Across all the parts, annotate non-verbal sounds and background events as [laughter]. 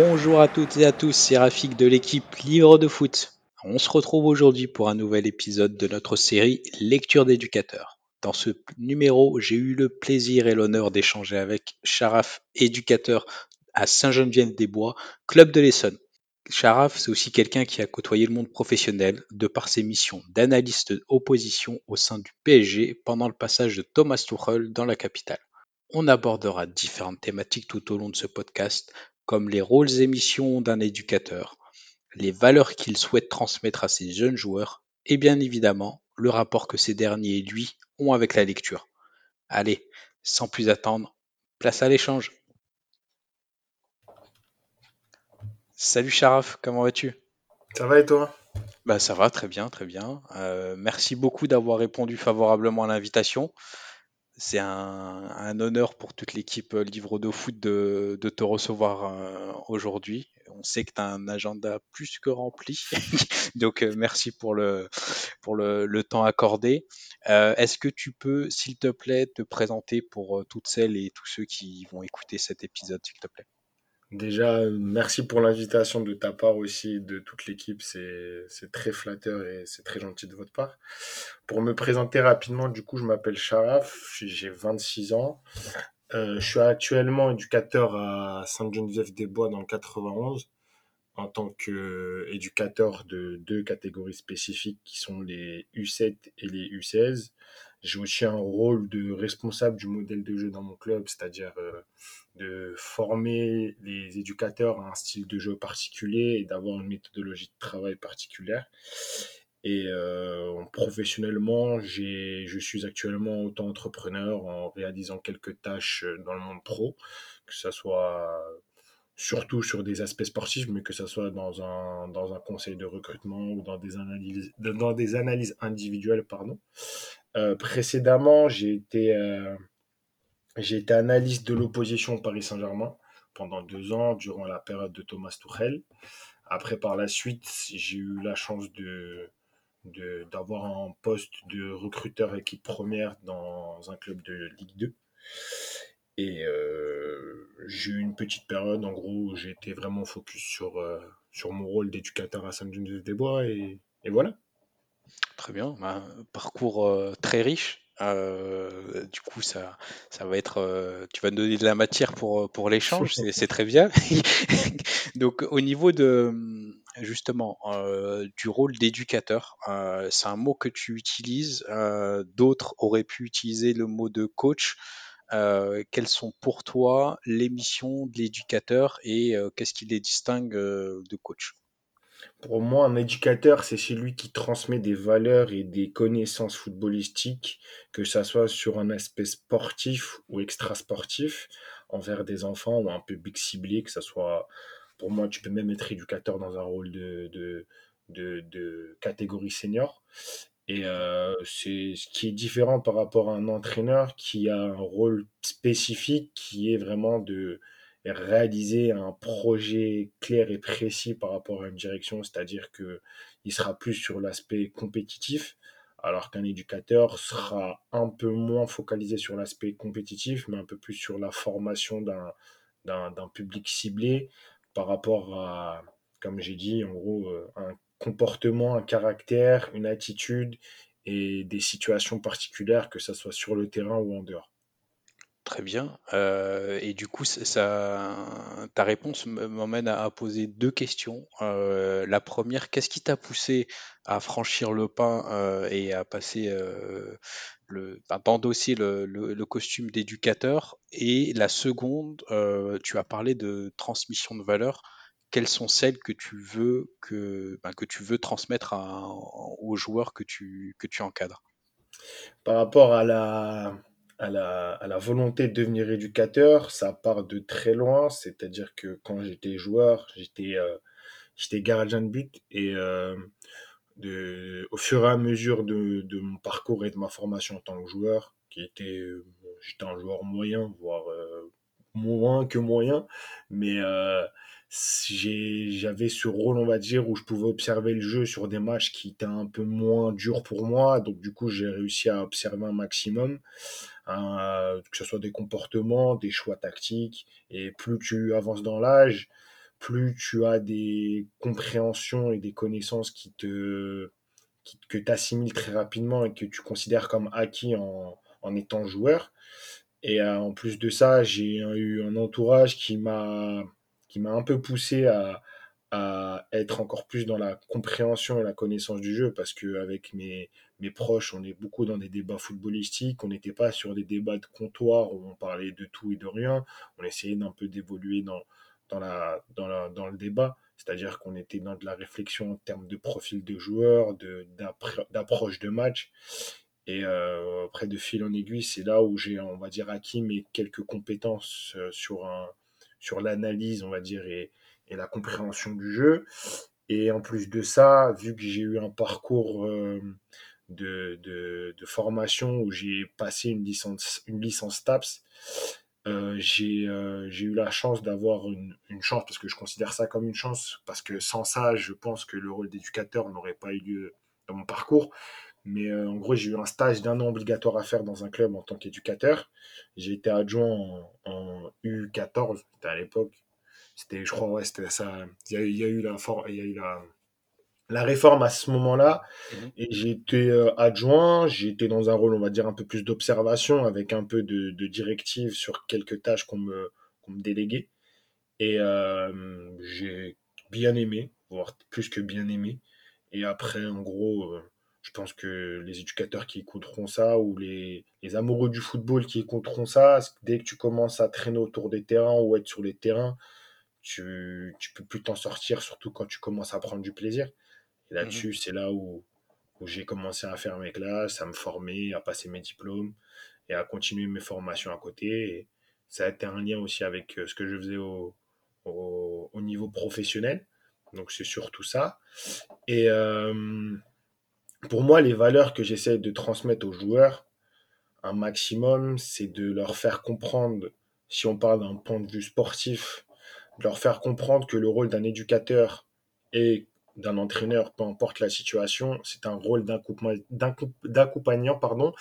Bonjour à toutes et à tous, c'est Rafik de l'équipe Livre de foot. On se retrouve aujourd'hui pour un nouvel épisode de notre série Lecture d'éducateurs. Dans ce numéro, j'ai eu le plaisir et l'honneur d'échanger avec Sharaf, éducateur à Saint-Geneviève-des-Bois, club de l'Essonne. Sharaf, c'est aussi quelqu'un qui a côtoyé le monde professionnel de par ses missions d'analyste opposition au sein du PSG pendant le passage de Thomas Tuchel dans la capitale. On abordera différentes thématiques tout au long de ce podcast, comme les rôles et missions d'un éducateur, les valeurs qu'il souhaite transmettre à ses jeunes joueurs, et bien évidemment le rapport que ces derniers et lui ont avec la lecture. Allez, sans plus attendre, place à l'échange. Salut Sharaf, comment vas-tu? Ça va et toi? Bah ça va, très bien, très bien. Euh, merci beaucoup d'avoir répondu favorablement à l'invitation. C'est un, honneur pour toute l'équipe euh, Livre de Foot de, te recevoir euh, aujourd'hui. On sait que tu as un agenda plus que rempli, [laughs] donc euh, merci pour le, pour le, temps accordé. Est-ce que tu peux, s'il te plaît, te présenter pour toutes celles et tous ceux qui vont écouter cet épisode, s'il te plaît? Déjà, euh, merci pour l'invitation de ta part aussi, de toute l'équipe. C'est, très flatteur et c'est très gentil de votre part. Pour me présenter rapidement, du coup, je m'appelle Sharaf, j'ai 26 ans. Euh, je suis actuellement éducateur à Sainte-Geneviève-des-Bois dans le 91 en tant qu'éducateur de deux catégories spécifiques qui sont les U7 et les U16. J'ai aussi un rôle de responsable du modèle de jeu dans mon club, c'est-à-dire euh, de former les éducateurs à un style de jeu particulier et d'avoir une méthodologie de travail particulière. Et euh, professionnellement, je suis actuellement auto-entrepreneur en réalisant quelques tâches dans le monde pro, que ce soit surtout sur des aspects sportifs, mais que ce soit dans un, dans un conseil de recrutement ou dans des analyses, dans des analyses individuelles, pardon. Euh, précédemment, j'ai été, euh, été analyste de l'opposition Paris Saint-Germain pendant deux ans, durant la période de Thomas Tuchel. Après, par la suite, j'ai eu la chance de, d'avoir un poste de recruteur équipe première dans un club de Ligue 2. Et euh, j'ai eu une petite période, en gros, où été vraiment focus sur, euh, sur mon rôle d'éducateur à Saint-Denis-des-Bois. Et, et voilà. Très bien, bah, parcours euh, très riche. Du coup, ça, ça va être, tu vas nous donner de la matière pour, pour l'échange, c'est très bien. [laughs] Donc, au niveau de, justement, du rôle d'éducateur, c'est un mot que tu utilises. D'autres auraient pu utiliser le mot de coach. Euh, quelles sont pour toi les missions de l'éducateur et euh, qu'est-ce qui les distingue euh, de coach? Pour moi, un éducateur, c'est celui qui transmet des valeurs et des connaissances footballistiques, que ça soit sur un aspect sportif ou extrasportif, envers des enfants ou un public ciblé, que ça soit, pour moi, tu peux même être éducateur dans un rôle de, catégorie senior. Et euh, c'est ce qui est différent par rapport à un entraîneur qui a un rôle spécifique qui est vraiment de réaliser un projet clair et précis par rapport à une direction, c'est-à-dire que il sera plus sur l'aspect compétitif, alors qu'un éducateur sera un peu moins focalisé sur l'aspect compétitif, mais un peu plus sur la formation d'un public ciblé par rapport à, comme j'ai dit, en gros, euh, un comportement, un caractère, une attitude et des situations particulières, que ça soit sur le terrain ou en dehors. Très bien. Euh, et du coup, ça, ta réponse m- m'emmène à, à poser deux questions. Euh, la première, qu'est-ce qui t'a poussé à franchir le pas euh, et à passer le, enfin, d'endosser le, costume d'éducateur? Et la seconde, tu as parlé de transmission de valeurs. Quelles sont celles que tu veux que, ben, que tu veux transmettre aux joueurs que tu, que tu encadres? Par rapport à la, à la, volonté de devenir éducateur, ça part de très loin. C'est-à-dire que quand j'étais joueur, j'étais euh, gardien de but et euh, au fur et à mesure de, de mon parcours et de ma formation en tant que joueur, qui était, euh, j'étais un joueur moyen, voire euh, moins que moyen, mais j'avais ce rôle, on va dire, où je pouvais observer le jeu sur des matchs qui étaient un peu moins durs pour moi. Donc, du coup, j'ai réussi à observer un maximum, hein, que ce soit des comportements, des choix tactiques. Et plus tu avances dans l'âge, plus tu as des compréhensions et des connaissances qui te, que tu assimiles très rapidement et que tu considères comme acquis en, en étant joueur. Et euh, en plus de ça, j'ai eu un entourage qui m'a m'a un peu poussé à, être encore plus dans la compréhension et la connaissance du jeu parce que avec mes, proches, on est beaucoup dans des débats footballistiques, on n'était pas sur des débats de comptoir où on parlait de tout et de rien, on essayait d'un peu d'évoluer dans, dans, le débat, c'est-à-dire qu'on était dans de la réflexion en termes de profil de joueur, d'approche de match, et euh, après, de fil en aiguille, c'est là où j'ai, on va dire, acquis mes quelques compétences euh, sur un, sur l'analyse, on va dire, et, et la compréhension du jeu. Et en plus de ça, vu que j'ai eu un parcours euh, de, de, formation où j'ai passé une licence, une licence TAPS, euh, j'ai euh, j'ai eu la chance d'avoir une chance, parce que je considère ça comme une chance, parce que sans ça, je pense que le rôle d'éducateur n'aurait pas eu lieu dans mon parcours. Mais euh, en gros, j'ai eu un stage d'un an obligatoire à faire dans un club en tant qu'éducateur. J'ai été adjoint en, en U14, c'était à l'époque. C'était, je crois, ouais, c'était ça. Il y a, il y a eu la, for- y a eu la, la réforme à ce moment-là. Mhm. Et j'ai été euh, adjoint. J'ai été dans un rôle, on va dire, un peu plus d'observation, avec un peu de, de directive sur quelques tâches qu'on me, qu'on me déléguait. Et euh, j'ai bien aimé, voire plus que bien aimé. Et après, en gros, euh, je pense que les éducateurs qui écouteront ça ou les, les amoureux du football qui écouteront ça, dès que tu commences à traîner autour des terrains ou être sur les terrains, tu, tu peux plus t'en sortir, surtout quand tu commences à prendre du plaisir? Et Mhm. là-dessus, c'est là où, où j'ai commencé à faire mes classes, à me former, à passer mes diplômes et à continuer mes formations à côté. Et ça a été un lien aussi avec euh, ce que je faisais au, au, au niveau professionnel. Donc c'est surtout ça. Et euh, pour moi, les valeurs que j'essaie de transmettre aux joueurs, un maximum, c'est de leur faire comprendre, si on parle d'un point de vue sportif, de leur faire comprendre que le rôle d'un éducateur et d'un entraîneur, peu importe la situation, c'est un rôle d'accompagn- d'accom- d'accompagnant, pardon,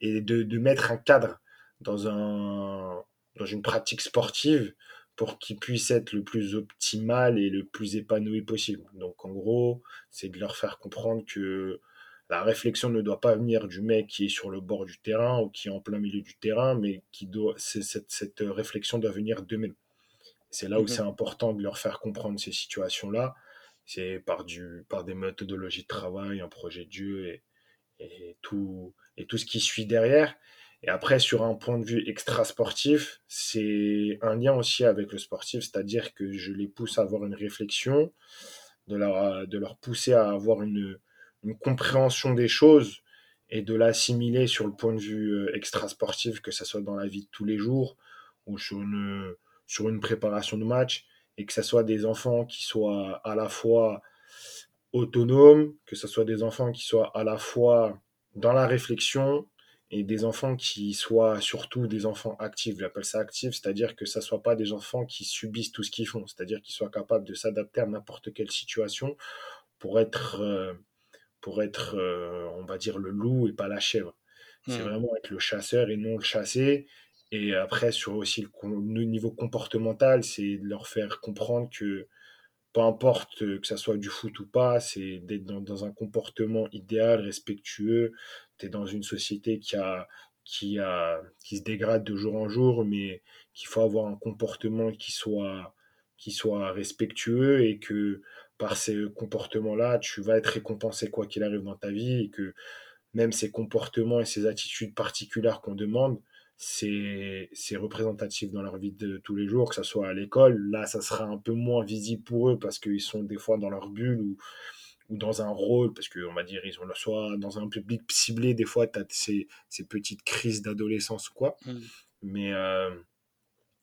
et de, mettre un cadre dans dans une pratique sportive pour qu'il puisse être le plus optimal et le plus épanoui possible. Donc, en gros, c'est de leur faire comprendre que la réflexion ne doit pas venir du mec qui est sur le bord du terrain ou qui est en plein milieu du terrain, mais qui doit, cette, cette réflexion doit venir d'eux-mêmes. C'est là où Mhm. c'est important de leur faire comprendre ces situations-là. C'est par, du, par des méthodologies de travail, un projet de jeu et, et tout, et tout ce qui suit derrière. Et après, sur un point de vue extra-sportif, c'est un lien aussi avec le sportif, c'est-à-dire que je les pousse à avoir une réflexion, de leur, de leur pousser à avoir une, une compréhension des choses et de l'assimiler sur le point de vue euh, extra-sportif, que ce soit dans la vie de tous les jours ou sur une, préparation de match, et que ce soit des enfants qui soient à la fois autonomes, que ce soit des enfants qui soient à la fois dans la réflexion et des enfants qui soient surtout des enfants actifs. J'appelle ça actifs, c'est-à-dire que ça ne soit pas des enfants qui subissent tout ce qu'ils font, c'est-à-dire qu'ils soient capables de s'adapter à n'importe quelle situation pour être, euh, pour être euh, on va dire, le loup et pas la chèvre. C'est Mhm. vraiment être le chasseur et non le chassé. Et après, sur aussi le, niveau comportemental, c'est de leur faire comprendre que peu importe euh, que ça soit du foot ou pas, c'est d'être dans, dans un comportement idéal, respectueux. Tu es dans une société qui, a, qui, a, qui se dégrade de jour en jour, mais qu'il faut avoir un comportement qui soit, qui soit respectueux et que par ces comportements-là, tu vas être récompensé quoi qu'il arrive dans ta vie et que même ces comportements et ces attitudes particulières qu'on demande, c'est représentatif dans leur vie de tous les jours, que ce soit à l'école. Là, ça sera un peu moins visible pour eux parce qu'ils sont des fois dans leur bulle ou, ou dans un rôle, parce qu'on va dire, ils ont soit dans un public ciblé, des fois, tu as ces, ces petites crises d'adolescence ou quoi. Mhm. Mais euh,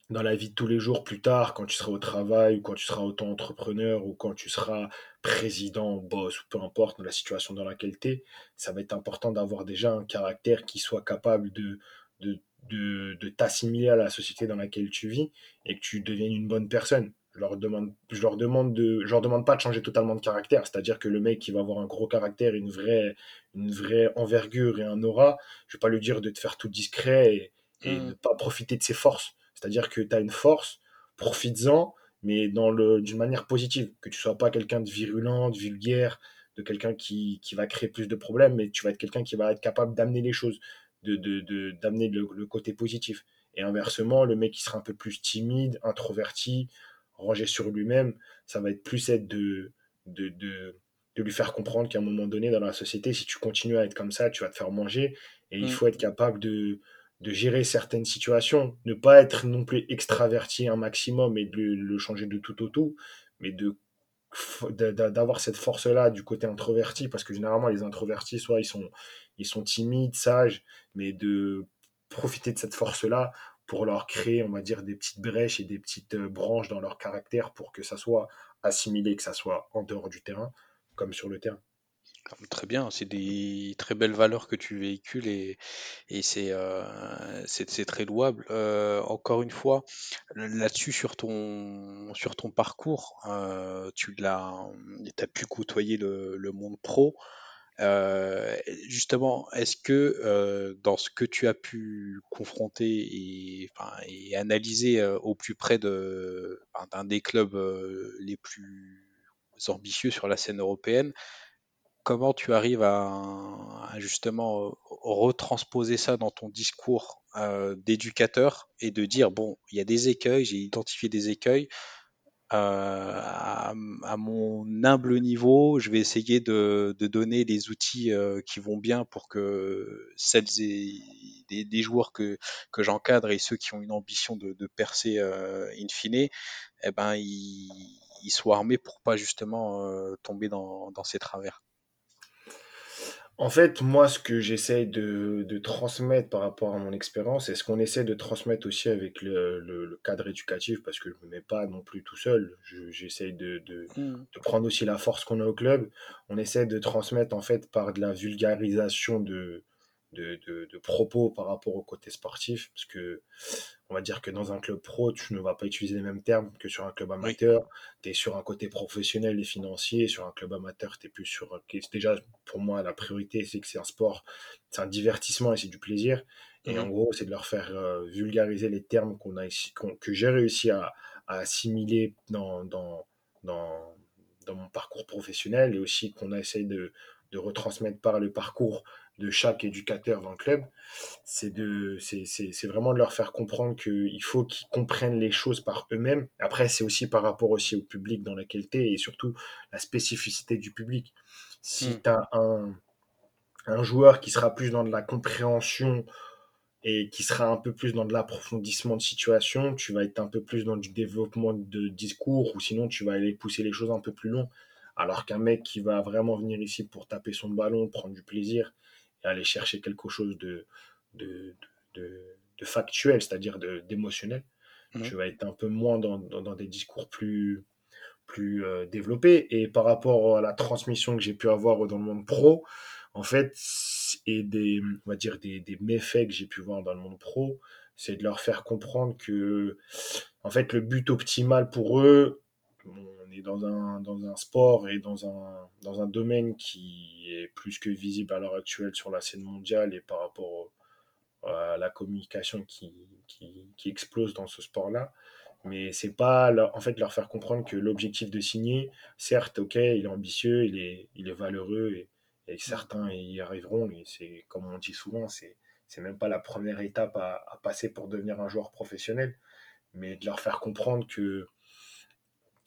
dans la vie de tous les jours, plus tard, quand tu seras au travail, ou quand tu seras auto-entrepreneur, ou quand tu seras président, boss, ou peu importe dans la situation dans laquelle tu es, ça va être important d'avoir déjà un caractère qui soit capable de, de, de, de t'assimiler à la société dans laquelle tu vis et que tu deviennes une bonne personne. Je leur demande, je leur demande de, je leur demande pas de changer totalement de caractère. C'est-à-dire que le mec qui va avoir un gros caractère, une vraie, une vraie envergure et un aura, je vais pas lui dire de te faire tout discret et, et de Mhm. pas profiter de ses forces. C'est-à-dire que tu as une force, profites-en, mais dans le, d'une manière positive. Que tu sois pas quelqu'un de virulent, de vulgaire, de quelqu'un qui, qui va créer plus de problèmes, mais tu vas être quelqu'un qui va être capable d'amener les choses, de, de, de- d'amener le, le côté positif. Et inversement, le mec qui sera un peu plus timide, introverti, rangé sur lui-même, ça va être plus être de, de, de, de lui faire comprendre qu'à un moment donné, dans la société, si tu continues à être comme ça, tu vas te faire manger. Et il Mm. faut être capable de, de gérer certaines situations. Ne pas être non plus extraverti un maximum et de le, changer de tout au tout, mais de- d'avoir cette force-là du côté introverti, parce que généralement les introvertis, soit ils sont, ils sont timides, sages, mais de profiter de cette force-là pour leur créer, on va dire, des petites brèches et des petites euh, branches dans leur caractère pour que ça soit assimilé, que ça soit en dehors du terrain, comme sur le terrain. Très bien, c'est des très belles valeurs que tu véhicules et, et c'est euh, c'est très louable. Euh, encore une fois, là-dessus sur ton sur ton parcours, euh, tu l'as, pu côtoyer le, le monde pro. Justement, est-ce que dans ce que tu as pu confronter et, analyser au plus près de, d'un des clubs les plus ambitieux sur la scène européenne, comment tu arrives à, justement euh, retransposer ça dans ton discours euh, d'éducateur et de dire, bon, il y a des écueils, j'ai identifié des écueils, euh, à, mon humble niveau, je vais essayer de, donner les outils qui vont bien pour que celles et des, joueurs que, j'encadre et ceux qui ont une ambition de, percer in fine, eh ben, ils, soient armés pour pas justement tomber dans ces travers. En fait, moi, ce que j'essaye de, de transmettre par rapport à mon expérience, et ce qu'on essaie de transmettre aussi avec le, le- le cadre éducatif, parce que je ne me mets pas non plus tout seul, je- j'essaye de, de, Mm, de prendre aussi la force qu'on a au club. On essaie de transmettre en fait par de la vulgarisation de, de, de, de propos par rapport au côté sportif, parce que on va dire que dans un club pro, tu ne vas pas utiliser les mêmes termes que sur un club oui. amateur. Tu es sur un côté professionnel et financier. Sur un club amateur, tu es plus sur. Déjà, pour moi, la priorité, c'est que c'est un sport, c'est un divertissement et c'est du plaisir. Et en Mhm, gros, c'est de leur faire euh, vulgariser les termes qu'on a ici, que j'ai réussi à, à assimiler dans, dans, dans, dans mon parcours professionnel et aussi qu'on a essayé de, de retransmettre par le parcours de chaque éducateur dans le club c'est de c'est c'est c'est vraiment de leur faire comprendre qu'il faut qu'ils comprennent les choses par eux-mêmes. Après, c'est aussi par rapport aussi au public dans lequel tu es et surtout la spécificité du public. Si mm, tu as un, un joueur qui sera plus dans de la compréhension et qui sera un peu plus dans de l'approfondissement de situation, tu vas être un peu plus dans du développement de discours ou sinon tu vas aller pousser les choses un peu plus loin. Alors qu'un mec qui va vraiment venir ici pour taper son ballon, prendre du plaisir et aller chercher quelque chose de, de, de, de factuel, c'est-à-dire d'émotionnel, mhm, tu vas être un peu moins dans, dans, dans des discours plus, plus euh, développés. Et par rapport à la transmission que j'ai pu avoir dans le monde pro, en fait, et des, on va dire des, des méfaits que j'ai pu voir dans le monde pro, c'est de leur faire comprendre que, en fait, le but optimal pour eux, on est dans un, dans un sport et dans un, dans un domaine qui est plus que visible à l'heure actuelle sur la scène mondiale et par rapport au, à la communication qui, qui, qui explose dans ce sport-là. Mais c'est pas leur- en fait leur faire comprendre que l'objectif de signer, certes, ok, il est ambitieux, il est, il est valeureux et, et mm, certains y arriveront, mais c'est comme on dit souvent, c'est c'est même pas la première étape à, à passer pour devenir un joueur professionnel, mais de leur faire comprendre que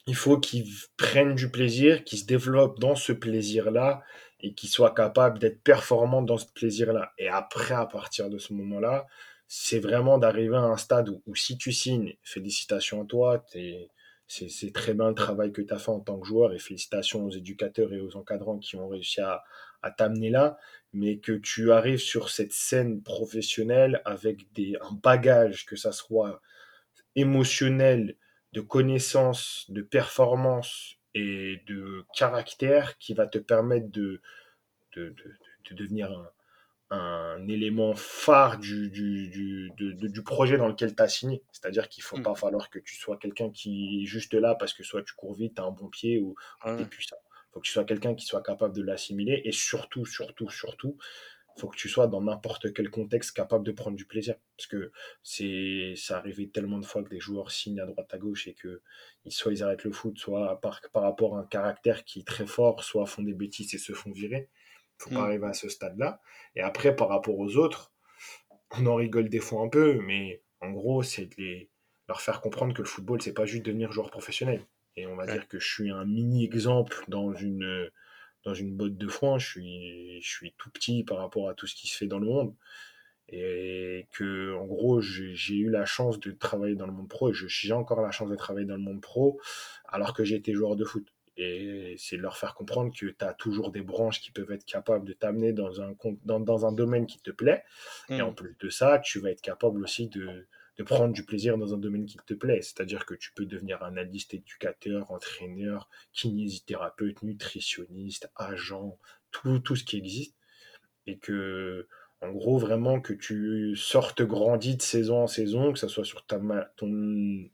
il faut qu'ils prennent du plaisir, qu'ils se développent dans ce plaisir-là et qu'ils soient capables d'être performants dans ce plaisir-là. Et après, à partir de ce moment-là, c'est vraiment d'arriver à un stade où, si tu signes, félicitations à toi, c'est très bien le travail que tu as fait en tant que joueur et félicitations aux éducateurs et aux encadrants qui ont réussi à, à t'amener là, mais que tu arrives sur cette scène professionnelle avec des, un bagage, que ça soit émotionnel, de connaissances, de performance et de caractère qui va te permettre de, de, de, de devenir un, un élément phare du, du, du, du projet dans lequel tu as signé. C'est-à-dire qu'il ne faut mm. pas falloir que tu sois quelqu'un qui est juste là parce que soit tu cours vite, tu as un bon pied ou, ou tu es puissant. Il faut que tu sois quelqu'un qui soit capable de l'assimiler et surtout, surtout, surtout, faut que tu sois dans n'importe quel contexte capable de prendre du plaisir. Parce que c'est, ça arrivé tellement de fois que des joueurs signent à droite à gauche et que soit ils arrêtent le foot, soit par, par rapport à un caractère qui est très fort, soit font des bêtises et se font virer. Faut pas mm. arriver à ce stade-là. Et après, par rapport aux autres, on en rigole des fois un peu, mais en gros, c'est de les, leur faire comprendre que le football, c'est pas juste devenir joueur professionnel. Et on va dire que je suis un mini exemple dans une, dans une botte de foin. Je suis, je suis tout petit par rapport à tout ce qui se fait dans le monde. Et que, en gros, j'ai eu la chance de travailler dans le monde pro et j'ai encore la chance de travailler dans le monde pro alors que j'étais joueur de foot. Et c'est de leur faire comprendre que tu as toujours des branches qui peuvent être capables de t'amener dans un, dans, dans, un domaine qui te plaît. Et en mmh. plus de ça, tu vas être capable aussi de, de prendre du plaisir dans un domaine qui te plaît. C'est-à-dire que tu peux devenir analyste, éducateur, entraîneur, kinésithérapeute, nutritionniste, agent, tout, tout ce qui existe. Et que, en gros, vraiment que tu sortes grandi de saison en saison, que ce soit sur ta, ton,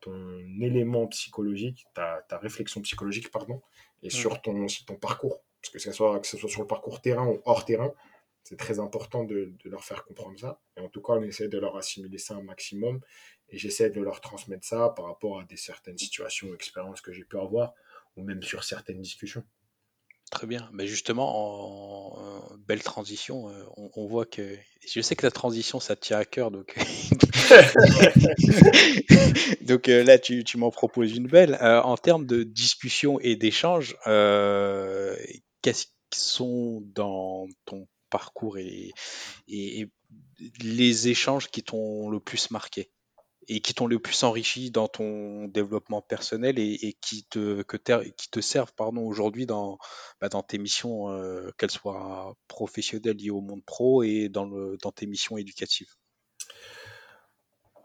ton élément psychologique, ta, ta réflexion psychologique, pardon, et mmh. sur ton, ton parcours. Parce que, ce soit, que ce soit sur le parcours terrain ou hors terrain, c'est très important de, leur faire comprendre ça. Et en tout cas, on essaie de leur assimiler ça un maximum. Et j'essaie de leur transmettre ça par rapport à des certaines situations ou expériences que j'ai pu avoir, ou même sur certaines discussions. Très bien. Mais justement, en, belle transition, euh, on, voit que. Je sais que la transition, ça te tient à cœur, donc. [laughs] donc euh, là, tu, m'en proposes une belle. Euh, en termes de discussion et d'échange, qu'est-ce qui sont dans ton parcours et, les échanges qui t'ont le plus marqué et qui t'ont le plus enrichi dans ton développement personnel et, qui te que te servent pardon aujourd'hui dans bah, dans tes missions euh, qu'elles soient professionnelles liées au monde pro et dans dans tes missions éducatives?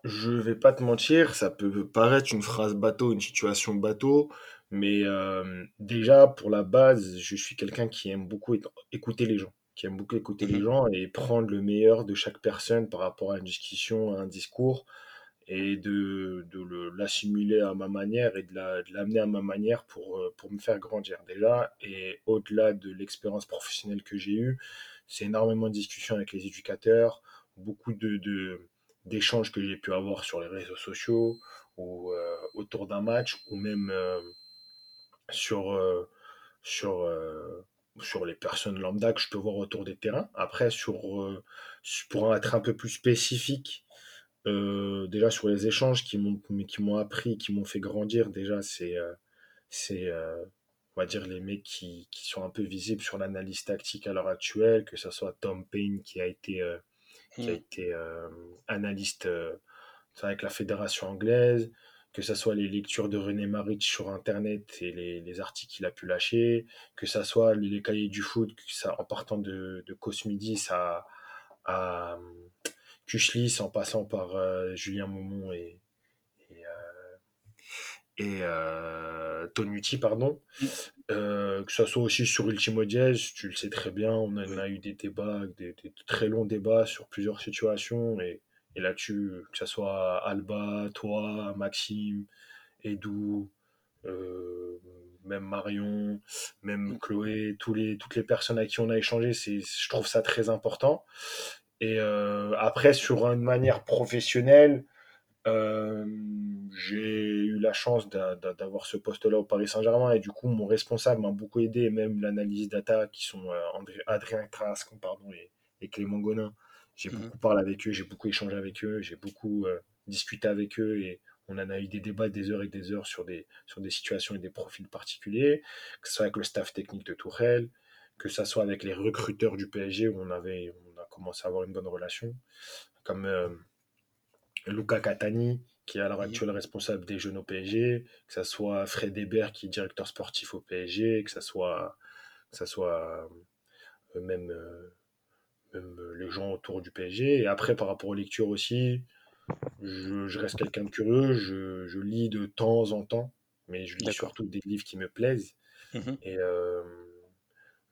Je vais pas te mentir, ça peut paraître une phrase bateau, une situation bateau, mais euh, déjà pour la base, je suis quelqu'un qui aime beaucoup écouter les gens qui aime beaucoup écouter les mmh gens et prendre le meilleur de chaque personne par rapport à une discussion, à un discours, et de, de l'assimiler à ma manière et de l'amener à ma manière pour, euh, pour me faire grandir déjà. Et au-delà de l'expérience professionnelle que j'ai eue, c'est énormément de discussions avec les éducateurs, beaucoup de, d'échanges que j'ai pu avoir sur les réseaux sociaux ou euh, autour d'un match ou même euh, sur, sur sur les personnes lambda que je peux voir autour des terrains. Après, sur, euh, pour être un peu plus spécifique, euh, déjà sur les échanges qui m'ont qui m'ont appris, qui m'ont fait grandir, déjà c'est euh, c'est on va dire les mecs qui, qui, sont un peu visibles sur l'analyse tactique à l'heure actuelle, que ce soit Tom Payne qui a été qui a hmm. été analyste avec la fédération anglaise, que ce soit les lectures de René Maric sur Internet et les, articles qu'il a pu lâcher, que ce soit les, cahiers du foot, ça, en partant de, de Cosmidis à, à Kuchlis, en passant par euh, Julien Momon et, et, euh, euh, pardon. Mm. que ce soit aussi sur Ultimo Diez, tu le sais très bien, on a, eu des débats, des, des, très longs débats sur plusieurs situations et et là-dessus, que ce soit Alba, toi, Maxime, Edou, euh, même Marion, même mm. Chloé, tous les, toutes les personnes avec qui on a échangé, je trouve ça très important. Et euh, après, sur une manière professionnelle, euh, j'ai eu la chance d'avoir ce poste-là au Paris Saint-Germain et du coup, mon responsable m'a beaucoup aidé, même l'analyse data qui sont Adrien Trasque pardon, et, et Clément Gonin j'ai mmh. beaucoup parlé avec eux, j'ai beaucoup échangé avec eux, j'ai beaucoup euh, discuté avec eux et on en a eu des débats des heures et des heures sur des, sur des situations et des profils particuliers, que ce soit avec le staff technique de Tourelle, que ce soit avec les recruteurs du PSG où on, avait, on a commencé à avoir une bonne relation, comme euh, Luca Catani, qui est à l'heure actuelle responsable des jeunes au PSG, que ce soit Fred Hébert, qui est directeur sportif au PSG, que ce soit, que ça soit euh, même euh, les gens autour du PSG. Et après, par rapport aux lectures aussi, je, reste quelqu'un de curieux, je, lis de temps en temps, mais je lis surtout des livres qui me plaisent. Mmh Et euh,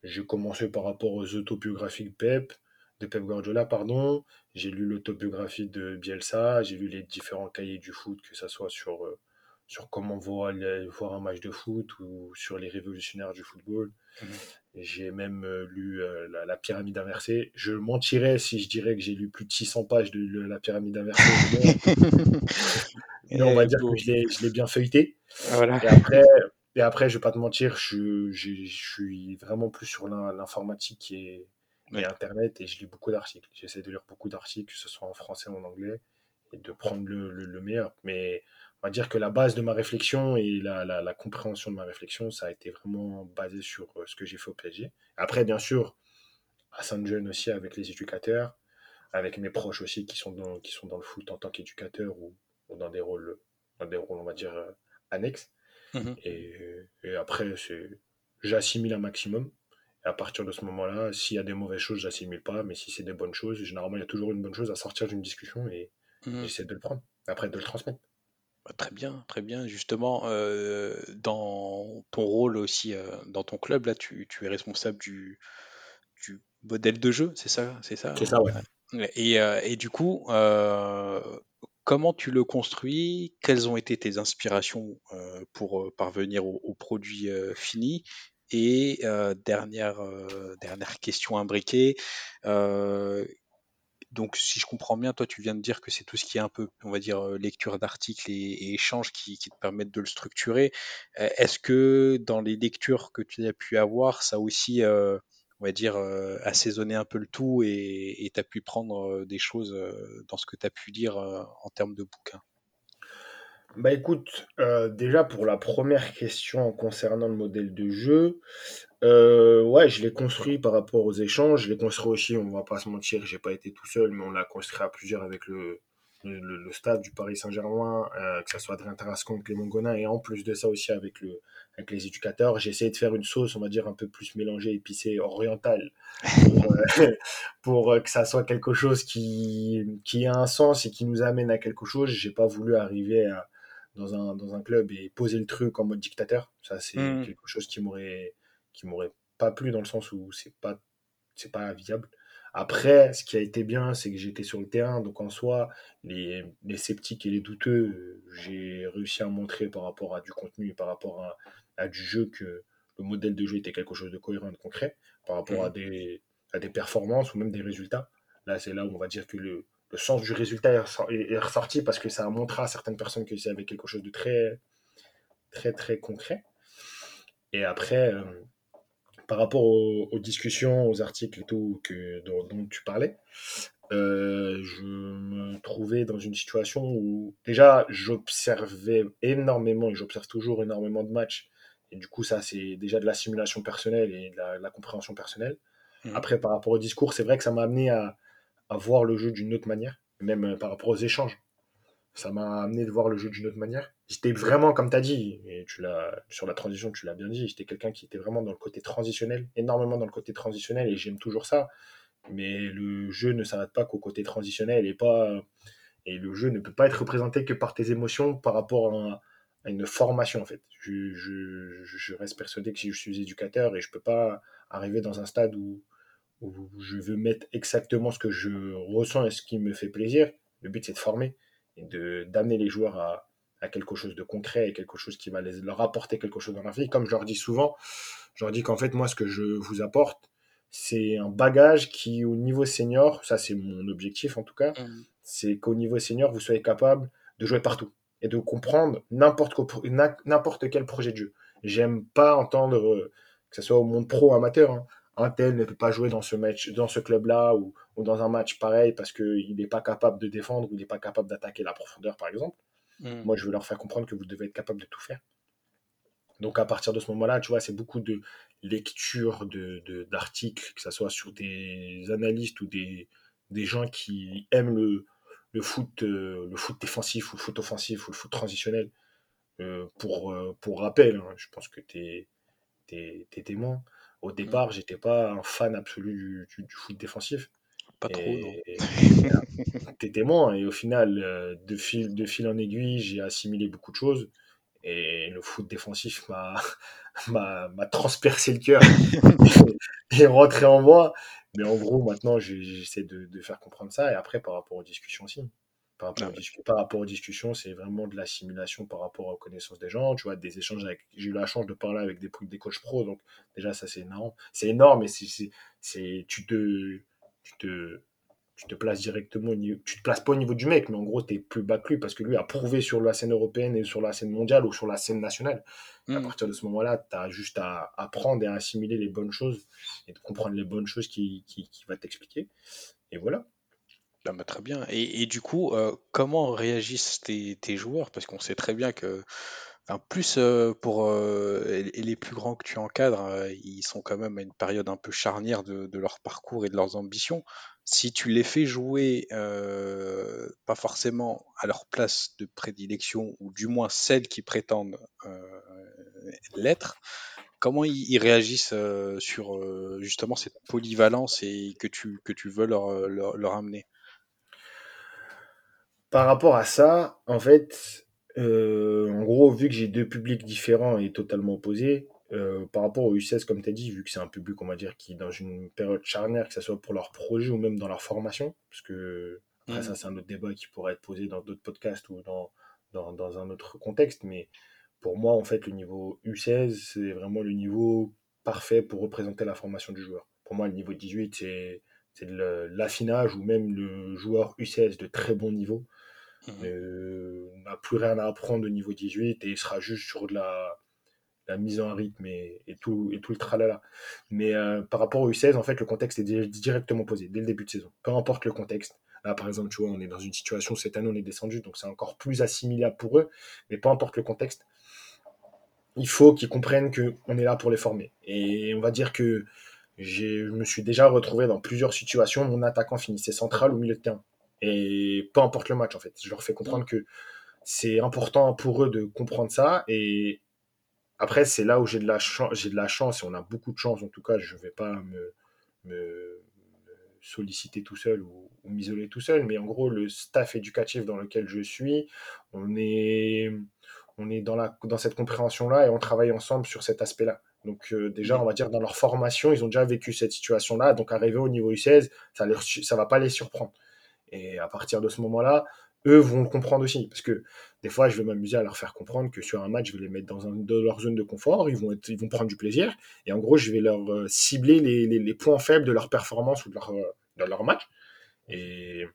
j'ai commencé par rapport aux autobiographies de Pep, de Pep Guardiola, pardon. J'ai lu l'autobiographie de Bielsa, j'ai lu les différents cahiers du foot, que ce soit sur, euh, sur comment voir, voir un match de foot ou sur les révolutionnaires du football. Mhm. J'ai même euh, lu euh, la, pyramide inversée. Je mentirais si je dirais que j'ai lu plus de 600 pages de, la pyramide inversée. [laughs] Mais on va dire que je l'ai bien feuilleté. Et après, et après, je vais pas te mentir, je, je, suis vraiment plus sur l'informatique et, Internet et je lis beaucoup d'articles. J'essaie de lire beaucoup d'articles, que ce soit en français ou en anglais, et de prendre le, le, meilleur. Mais on va dire que la base de ma réflexion et la, la, la, compréhension de ma réflexion, ça a été vraiment basé sur euh, ce que j'ai fait au PSG. Après, bien sûr, à Saint-Jean aussi avec les éducateurs, avec mes proches aussi qui sont dans, qui sont dans le foot en tant qu'éducateurs ou, ou, dans des rôles, dans des rôles, on va dire, euh, annexes. Mhm. Et, et, après, j'assimile un maximum. Et à partir de ce moment-là, s'il y a des mauvaises choses, j'assimile pas. Mais si c'est des bonnes choses, généralement, il y a toujours une bonne chose à sortir d'une discussion et mhm. j'essaie de le prendre. Après, de le transmettre. Bah, très bien, très bien. Justement, euh, dans ton rôle aussi, euh, dans ton club, là, tu, tu es responsable du, du modèle de jeu, c'est ça, c'est ça? C'est ça, ouais. Et, euh, et du coup, Comment tu le construis? Quelles ont été tes inspirations pour parvenir au, produit euh, fini? Et dernière, dernière question imbriquée. Donc, si je comprends bien, toi, tu viens de dire que c'est tout ce qui est un peu, on va dire, lecture d'articles et, échanges qui, te permettent de le structurer. Est-ce que dans les lectures que tu as pu avoir, ça aussi on va dire, euh, assaisonner un peu le tout et tu as pu prendre euh, des choses euh, dans ce que tu as pu lire en termes de bouquins? Bah écoute, déjà pour la première question concernant le modèle de jeu, ouais, je l'ai construit par rapport aux échanges. Je l'ai construit aussi, on va pas se mentir, j'ai pas été tout seul, mais on l'a construit à plusieurs avec le, le, stade du Paris Saint-Germain, que ce soit Adrien Tarascon, Clément Gonin, et en plus de ça aussi avec le, avec les éducateurs. J'ai essayé de faire une sauce, on va dire, un peu plus mélangée, épicée, orientale, pour, euh, [laughs] pour euh, que ça soit quelque chose qui, qui a un sens et qui nous amène à quelque chose. J'ai pas voulu arriver dans, un, dans un club et poser le truc en mode dictateur. Ça, c'est mmh. quelque chose qui m'aurait qui m'aurait pas plu dans le sens où c'est pas c'est pas viable. Après, ce qui a été bien, c'est que j'étais sur le terrain, donc en soi, les, les sceptiques et les douteux, j'ai réussi à montrer par rapport à du contenu par rapport à, à du jeu que le modèle de jeu était quelque chose de cohérent et de concret par rapport à, mhm. des, à des performances ou même des résultats. Là, c'est là où on va dire que le, le sens du résultat est, ressorti parce que ça a montré à certaines personnes que c'était quelque chose de très, très, très concret. Et après, euh, par rapport aux, discussions, aux articles et tout que, dont, tu parlais, euh, je me trouvais dans une situation où déjà j'observais énormément et j'observe toujours énormément de matchs et du coup, ça, c'est déjà de la simulation personnelle et de la, compréhension personnelle. Mmh. Après, par rapport au discours, c'est vrai que ça m'a amené à, à, voir le jeu d'une autre manière, même euh, par rapport aux échanges. Ça m'a amené de voir le jeu d'une autre manière. J'étais vraiment, comme tu as dit, et tu sur la transition, tu l'as bien dit, j'étais quelqu'un qui était vraiment dans le côté transitionnel, énormément dans le côté transitionnel, et j'aime toujours ça. Mais le jeu ne s'arrête pas qu'au côté transitionnel et pas. Et le jeu ne peut pas être représenté que par tes émotions par rapport à, une formation en fait. Je, reste persuadé que si je suis éducateur et je peux pas arriver dans un stade où je veux mettre exactement ce que je ressens et ce qui me fait plaisir, le but c'est de former et de d'amener les joueurs à, à, quelque chose de concret et quelque chose qui va les, leur apporter quelque chose dans leur vie. Comme je leur dis souvent, je leur dis qu'en fait moi ce que je vous apporte, c'est un bagage qui au niveau senior, ça c'est mon objectif en tout cas, mmh. c'est qu'au niveau senior vous soyez capable de jouer partout et de comprendre n'importe quel projet de jeu. J'aime pas entendre, euh, que ce soit au monde pro amateur, hein, un tel ne peut pas jouer dans ce match, dans ce club-là ou, dans un match pareil parce qu'il n'est pas capable de défendre ou il n'est pas capable d'attaquer la profondeur, par exemple. Hmm. Moi, je veux leur faire comprendre que vous devez être capable de tout faire. Donc, à partir de ce moment-là, tu vois, c'est beaucoup de lecture d'articles, de, que ce soit sur des analystes ou des, des gens qui aiment le, le foot, euh, le foot défensif ou le foot offensif ou le foot transitionnel. Euh, pour, euh, pour rappel, hein, je pense que tu es, témoin. Au mm. départ, j'étais pas un fan absolu du, foot défensif. Pas trop, non. T'es témoin, et au final, [laughs] de fil, de fil en aiguille, j'ai assimilé beaucoup de choses. Et le foot défensif m'a, [laughs] m'a, transpercé le cœur [laughs] et rentré en moi. Mais en gros, maintenant, j'essaie de, faire comprendre ça. Et après, par rapport aux discussions aussi. Par rapport, Ah aux, par rapport aux discussions, c'est vraiment de l'assimilation par rapport aux connaissances des gens. Tu vois, des échanges avec. J'ai eu la chance de parler avec des, des coachs pro, donc déjà, ça, c'est énorme. C'est énorme, et c'est, tu te. Tu te tu te places directement au niveau, tu te places pas au niveau du mec, mais en gros, tu es plus bas que lui parce que lui a prouvé sur la scène européenne et sur la scène mondiale ou sur la scène nationale. À Hmm. partir de ce moment-là, tu as juste à apprendre et à assimiler les bonnes choses et de comprendre les bonnes choses qui, qui, qui va t'expliquer. Et voilà. Ah bah, très bien. Et, du coup, euh, comment réagissent tes, joueurs? Parce qu'on sait très bien que, enfin, plus euh, pour euh, les plus grands que tu encadres, ils sont quand même à une période un peu charnière de, leur parcours et de leurs ambitions. Si tu les fais jouer, pas forcément à leur place de prédilection, ou du moins celle qui prétendent l'être, comment ils, réagissent sur justement cette polyvalence et que tu, que tu veux leur amener? Par rapport à ça, en fait, euh, en gros, vu que j'ai deux publics différents et totalement opposés, euh, par rapport au U16, comme tu as dit, vu que c'est un public, on va dire, qui est dans une période charnière, que ce soit pour leur projet ou même dans leur formation, parce que après Hmm. ça, c'est un autre débat qui pourrait être posé dans d'autres podcasts ou dans, dans, dans un autre contexte, mais pour moi, en fait, le niveau U16, c'est vraiment le niveau parfait pour représenter la formation du joueur. Pour moi, le niveau 18, c'est l'affinage ou même le joueur U16 de très bon niveau Mhm. euh, n'a plus rien à apprendre au niveau 18 et il sera juste sur de la, mise en rythme et, tout, et tout le tralala. Mais euh, par rapport au U16, en fait, le contexte est di- directement posé dès le début de saison. Peu importe le contexte. Là, par exemple, tu vois, on est dans une situation, cette année, on est descendu, donc c'est encore plus assimilable pour eux. Mais peu importe le contexte, il faut qu'ils comprennent qu'on est là pour les former. Et on va dire que je me suis déjà retrouvé dans plusieurs situations. Mon attaquant finissait central au milieu de terrain. Et peu importe le match, en fait. Je leur fais comprendre que c'est important pour eux de comprendre ça. Et après, c'est là où j'ai de, la j'ai de la chance, et on a beaucoup de chance, en tout cas, je ne vais pas me, solliciter tout seul ou, m'isoler tout seul, mais en gros, le staff éducatif dans lequel je suis, on est, dans, cette compréhension-là et on travaille ensemble sur cet aspect-là. Donc euh, déjà, on va dire, dans leur formation, ils ont déjà vécu cette situation-là, donc arrivé au niveau U16, ça ne va pas les surprendre. Et à partir de ce moment-là, eux vont le comprendre aussi. Parce que des fois, je vais m'amuser à leur faire comprendre que sur un match, je vais les mettre dans, leur zone de confort, ils vont, ils vont prendre du plaisir. Et en gros, je vais leur euh, cibler les, points faibles de leur performance ou de leur, euh, de leur match. Et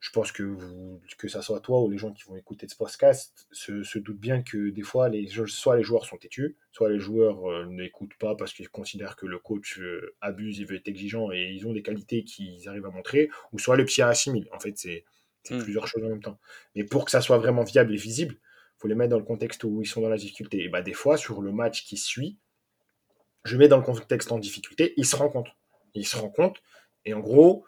je pense que, vous, que ça soit toi ou les gens qui vont écouter ce podcast se, se doutent bien que des fois, les, soit les joueurs sont têtus, soit les joueurs euh, n'écoutent pas parce qu'ils considèrent que le coach euh, abuse, il veut être exigeant et ils ont des qualités qu'ils arrivent à montrer, ou soit le psy assimile. En fait, c'est c'est Mm. plusieurs choses en même temps. Mais pour que ça soit vraiment viable et visible, il faut les mettre dans le contexte où ils sont dans la difficulté. Et bah, des fois, sur le match qui suit, je mets dans le contexte en difficulté, ils se rendent compte. Ils se rendent compte. Et en gros,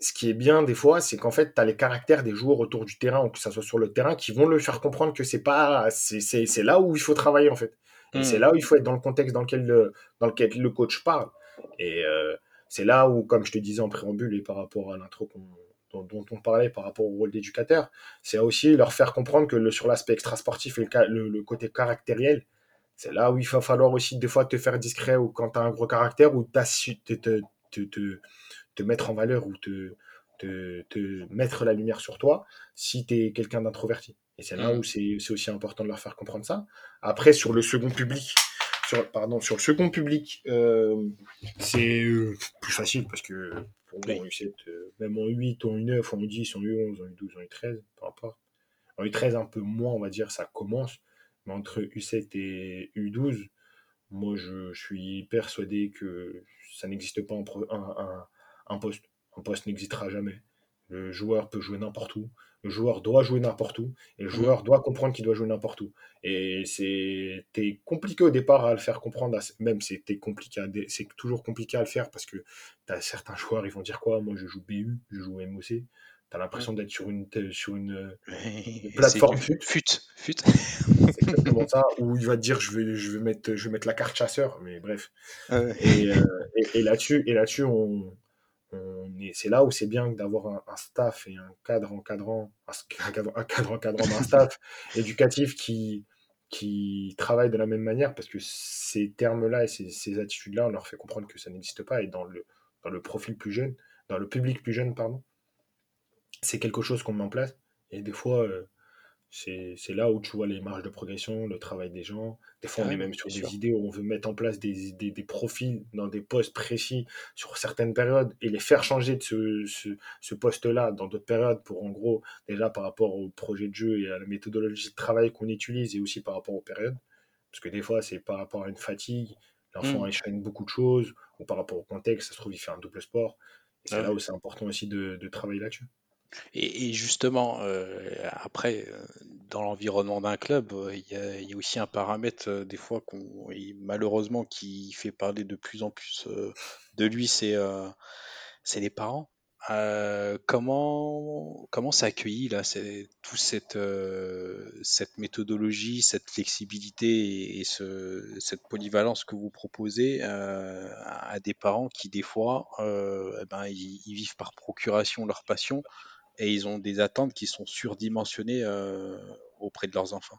ce qui est bien des fois, c'est qu'en fait, tu as les caractères des joueurs autour du terrain, ou que ça soit sur le terrain, qui vont le faire comprendre que c'est pas, c'est là où il faut travailler en fait. C'est là où il faut être dans le contexte dans lequel le, dans lequel le coach parle. Et euh, c'est là où, comme je te disais en préambule et par rapport à l'intro dont, dont, on parlait par rapport au rôle d'éducateur, c'est aussi leur faire comprendre que le, sur l'aspect extrasportif et le, le, le, côté caractériel, c'est là où il va falloir aussi des fois te faire discret ou quand tu as un gros caractère ou te, te, te, te, mettre en valeur ou te, te, te, mettre la lumière sur toi si tu es quelqu'un d'introverti. Et c'est là Mm. où c'est aussi important de leur faire comprendre ça. Après, sur le second public, sur, pardon, sur le second public, euh, c'est euh, plus facile parce que pour moi, en U7, euh, même en 8, en U9, en U10, en U11, en U12, en U13, peu importe. En U13, un peu moins, on va dire, ça commence. Mais entre U7 et U12, moi, je, je suis persuadé que ça n'existe pas un, un, un, poste. Un poste n'existera jamais. Le joueur peut jouer n'importe où. Le joueur doit jouer n'importe où. Et le joueur mmh. doit comprendre qu'il doit jouer n'importe où. Et c'était compliqué au départ à le faire comprendre. Même c'était compliqué, c'est toujours compliqué à le faire parce que as certains joueurs, ils vont dire quoi? Moi, je joue BU, je joue MOC. Tu as l'impression d'être sur une, sur une, une plateforme fut. Fut. fut. C'est [laughs] exactement ça. Où il va te dire je vais, je vais, mettre, je vais mettre la carte chasseur. Mais bref. Ouais. Et, euh, et, et là-dessus, là-dessus on, c'est là où c'est bien d'avoir un, un, staff et un cadre encadrant, un cadre, un cadre encadrant d'un staff [laughs] éducatif qui, qui travaille de la même manière parce que ces termes-là et ces, ces attitudes-là, on leur fait comprendre que ça n'existe pas et dans le, dans le profil plus jeune, dans le public plus jeune, pardon, c'est quelque chose qu'on met en place. Et des fois, euh, c'est c'est là où tu vois les marges de progression, le travail des gens. Des fois, on est même sur des sûr. idées où on veut mettre en place des, des, des profils dans des postes précis sur certaines périodes et les faire changer de ce, ce, ce poste-là dans d'autres périodes pour, en gros, déjà par rapport au projet de jeu et à la méthodologie de travail qu'on utilise et aussi par rapport aux périodes. Parce que des fois, c'est par rapport à une fatigue, l'enfant Hmm. enchaîne beaucoup de choses, ou par rapport au contexte, ça se trouve, il fait un double sport. Et Ah c'est là où c'est important aussi de, de travailler là-dessus. Et, justement, euh, après, euh, dans l'environnement d'un club, euh, il y a, aussi un paramètre, des fois, qu'on, malheureusement, qui fait parler de plus en plus de lui, c'est les parents. Comment comment c'est là, c'est tout cette cette méthodologie, cette flexibilité et, et ce, cette polyvalence que vous proposez à des parents qui des fois, eh ben, ils vivent par procuration leur passion et ils ont des attentes qui sont surdimensionnées euh, auprès de leurs enfants.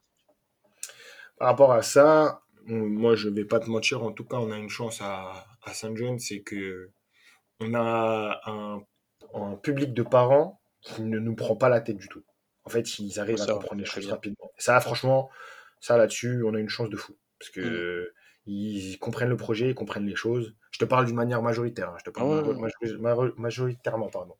Par rapport à ça, moi, je vais pas te mentir, en tout cas, on a une chance à, à Saint John, c'est que on a un, un public de parents qui ne nous prend pas la tête du tout. En fait, ils arrivent à comprendre les choses rapidement. Et ça, franchement, ça là-dessus, on a une chance de fou. Parce Mm. que ils comprennent le projet, ils comprennent les choses. Je te parle d'une manière majoritaire, hein, je te parle majori- majoritairement, pardon.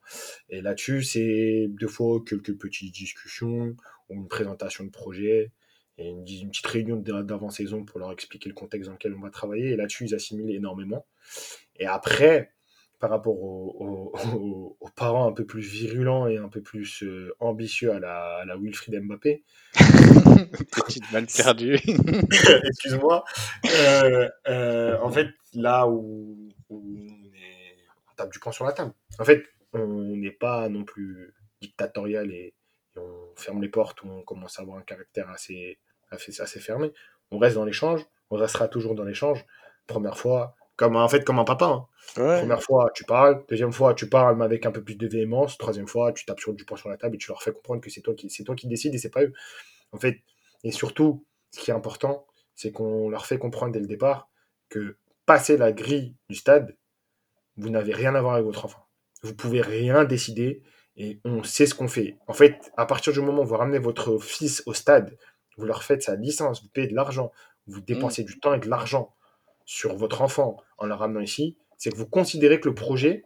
Et là-dessus, c'est deux fois quelques petites discussions ou une présentation de projet et une, une petite réunion d'a- d'avant-saison pour leur expliquer le contexte dans lequel on va travailler. Et là-dessus, ils assimilent énormément. Et après, par rapport aux, aux- aux- aux parents un peu plus virulents et un peu plus euh, ambitieux à la, à la Wilfried Mbappé, [laughs] Petite balle perdue. [laughs] excuse-moi, euh, euh, en fait, là où, où on, est- on tape du poing sur la table, en fait, on n'est pas non plus dictatorial et, et on ferme les portes on commence à avoir un caractère assez, assez, assez fermé. On reste dans l'échange, on restera toujours dans l'échange. Première fois, comme en fait, comme un papa. hein. Ouais, Première fois, tu parles. Deuxième fois, tu parles, mais avec un peu plus de véhémence. Troisième fois, tu tapes sur du poing sur la table et tu leur fais comprendre que c'est toi qui, c'est toi qui décides et c'est pas eux. En fait, et surtout, ce qui est important, c'est qu'on leur fait comprendre dès le départ que passer la grille du stade, vous n'avez rien à voir avec votre enfant. Vous pouvez rien décider et on sait ce qu'on fait. En fait, à partir du moment où vous ramenez votre fils au stade, vous leur faites sa licence, vous payez de l'argent, vous dépensez du temps et de l'argent sur votre enfant en le ramenant ici, c'est que vous considérez que le projet,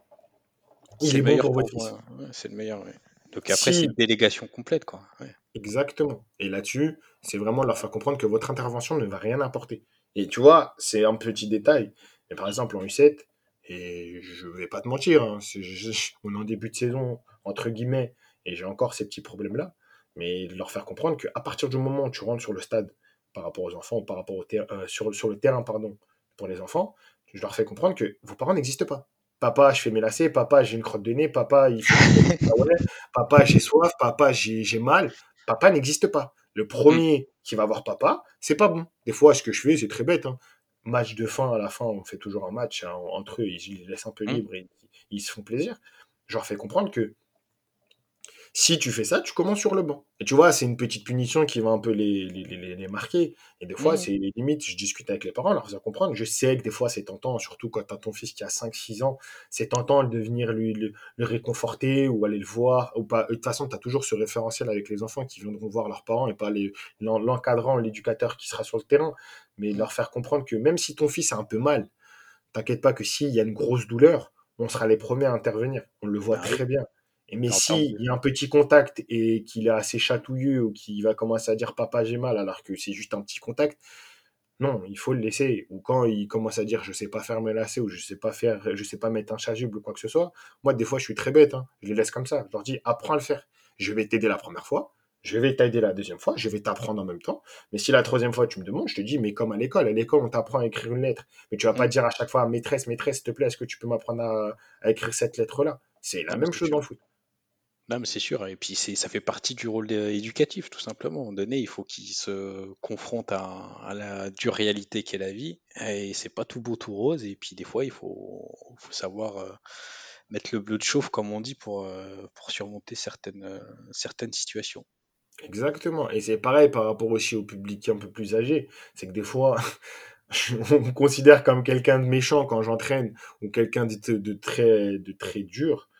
il est le bon meilleur pour votre fils. Ouais, c'est le meilleur, ouais. Donc après, c'est une délégation complète, quoi. Ouais. Exactement. Et là-dessus, c'est vraiment leur faire comprendre que votre intervention ne va rien apporter. Et tu vois, c'est un petit détail. Mais par exemple, en U7, et je vais pas te mentir, hein, je- on est en début de saison, entre guillemets, et j'ai encore ces petits problèmes-là. Mais de leur faire comprendre qu'à partir du moment où tu rentres sur le stade par rapport aux enfants, ou par rapport au euh, sur, sur le terrain, pardon, pour les enfants, je leur fais comprendre que vos parents n'existent pas. Papa, je fais mes lacets, papa, j'ai une crotte de nez, papa, il cacahuètes, [laughs] papa, j'ai soif, papa, j'ai mal. Papa n'existe pas. Le Mm. premier qui va voir papa, c'est pas bon. Des fois, ce que je fais, c'est très bête. hein. Match de fin, à la fin, on fait toujours un match hein, entre eux, ils ils les laissent un peu Mm. libres et ils se font plaisir. Je leur fais comprendre que si tu fais ça, tu commences sur le banc. Et tu vois, c'est une petite punition qui va un peu les, les, les- les marquer. Et des fois, Mm. c'est limite, je discute avec les parents, leur faisant comprendre. Je sais que des fois, c'est tentant, surtout quand tu as ton fils qui a 5-6 ans, c'est tentant de venir lui, le, le réconforter ou aller le voir. Ou pas. De toute façon, tu as toujours ce référentiel avec les enfants qui viendront voir leurs parents et pas l'encadrant, l'éducateur qui sera sur le terrain. Mais Mm. leur faire comprendre que même si ton fils a un peu mal, t'inquiète pas que s'il y a une grosse douleur, on sera les premiers à intervenir. On le voit Ah oui. très bien. Et mais si il y a un petit contact et qu'il est assez chatouilleux ou qu'il va commencer à dire papa j'ai mal alors que c'est juste un petit contact, non, il faut le laisser. Ou quand il commence à dire je sais pas faire mes lacets ou je sais pas faire, je sais pas mettre un chasuble ou quoi que ce soit, moi des fois je suis très bête, hein. je les laisse comme ça. Je leur dis apprends à le faire. Je vais t'aider la première fois, je vais t'aider la deuxième fois, je vais t'apprendre en même temps. Mais si la troisième fois tu me demandes, je te dis mais comme à l'école, à l'école on t'apprend à écrire une lettre, mais tu vas pas Mm. dire à chaque fois maîtresse, maîtresse, s'il te plaît, est-ce que tu peux m'apprendre à, à écrire cette lettre-là? C'est la même chose dans le foot. Non, mais c'est sûr. Et puis, c'est, ça fait partie du rôle éducatif, tout simplement. À un donné, il faut qu'ils se confrontent à, la dure réalité qu'est la vie. Et c'est pas tout beau, tout rose. Et puis, des fois, il faut, faut savoir euh, mettre le bleu de chauffe, comme on dit, pour, euh, pour surmonter certaines, euh, certaines situations. Exactement. Et c'est pareil par rapport aussi au public un peu plus âgé. C'est que des fois, [laughs] on me considère comme quelqu'un de méchant quand j'entraîne ou quelqu'un de, de très, de très dur.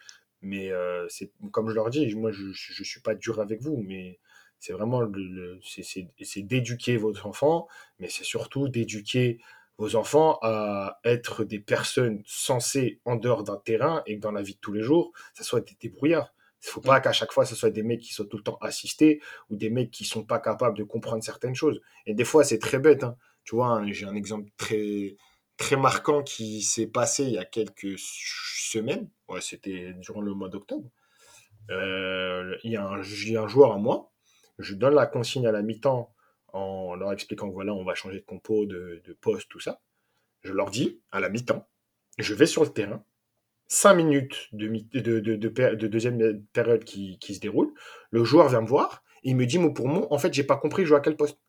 Mais euh, c'est comme je leur dis, moi, je ne suis pas dur avec vous, mais c'est vraiment le, c'est d'éduquer vos enfants, mais c'est surtout d'éduquer vos enfants à être des personnes sensées en dehors d'un terrain et que dans la vie de tous les jours, ça soit des débrouillards. Il ne faut pas qu'à chaque fois, ce soit des mecs qui sont tout le temps assistés ou des mecs qui sont pas capables de comprendre certaines choses. Et des fois, c'est très bête. Hein. Tu vois, hein, j'ai un exemple très, très marquant qui s'est passé il y a quelques semaines. Ouais, c'était durant le mois d'octobre. Euh, il, y a un, un joueur à moi. Je donne la consigne à la mi-temps en leur expliquant que voilà, on va changer de compo, de, de poste, tout ça. Je leur dis à la mi-temps, je vais sur le terrain, 5 minutes de, de, de, deuxième période qui, qui, se déroule. Le joueur vient me voir, il me dit mot pour mot, en fait, j'ai pas compris, je joue à quel poste.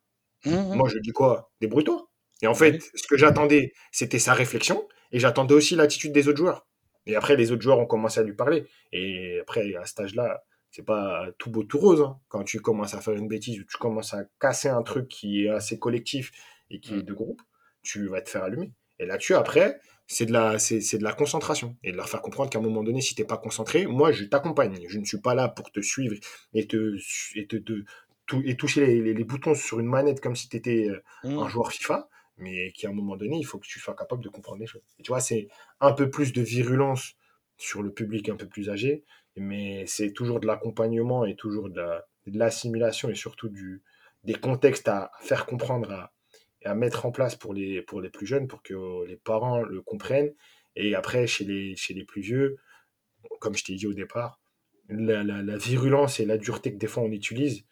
Mmh Moi, je dis quoi? Débrouille-toi. Et en fait, ce que j'attendais, c'était sa réflexion, et j'attendais aussi l'attitude des autres joueurs. Et après, les autres joueurs ont commencé à lui parler. Et après, à cet âge-là, c'est pas tout beau tout rose. Hein. Quand tu commences à faire une bêtise ou tu commences à casser un truc qui est assez collectif et qui est mmh. de groupe, tu vas te faire allumer. Et là-dessus, après, c'est de la c'est, de la concentration et de leur faire comprendre qu'à un moment donné si t'es pas concentré moi je t'accompagne je ne suis pas là pour te suivre et te et te, et toucher les, les, boutons sur une manette comme si tu étais euh, mmh. un joueur FIFA mais qu'à un moment donné il faut que tu sois capable de comprendre les choses et tu vois c'est un peu plus de virulence sur le public un peu plus âgé mais c'est toujours de l'accompagnement et toujours de, l'assimilation et surtout du des contextes à faire comprendre à, à mettre en place pour les, pour les plus jeunes, pour que les parents le comprennent. Et après, chez les, chez les plus vieux, comme je t'ai dit au départ, la, la, virulence et la dureté que des fois on utilise,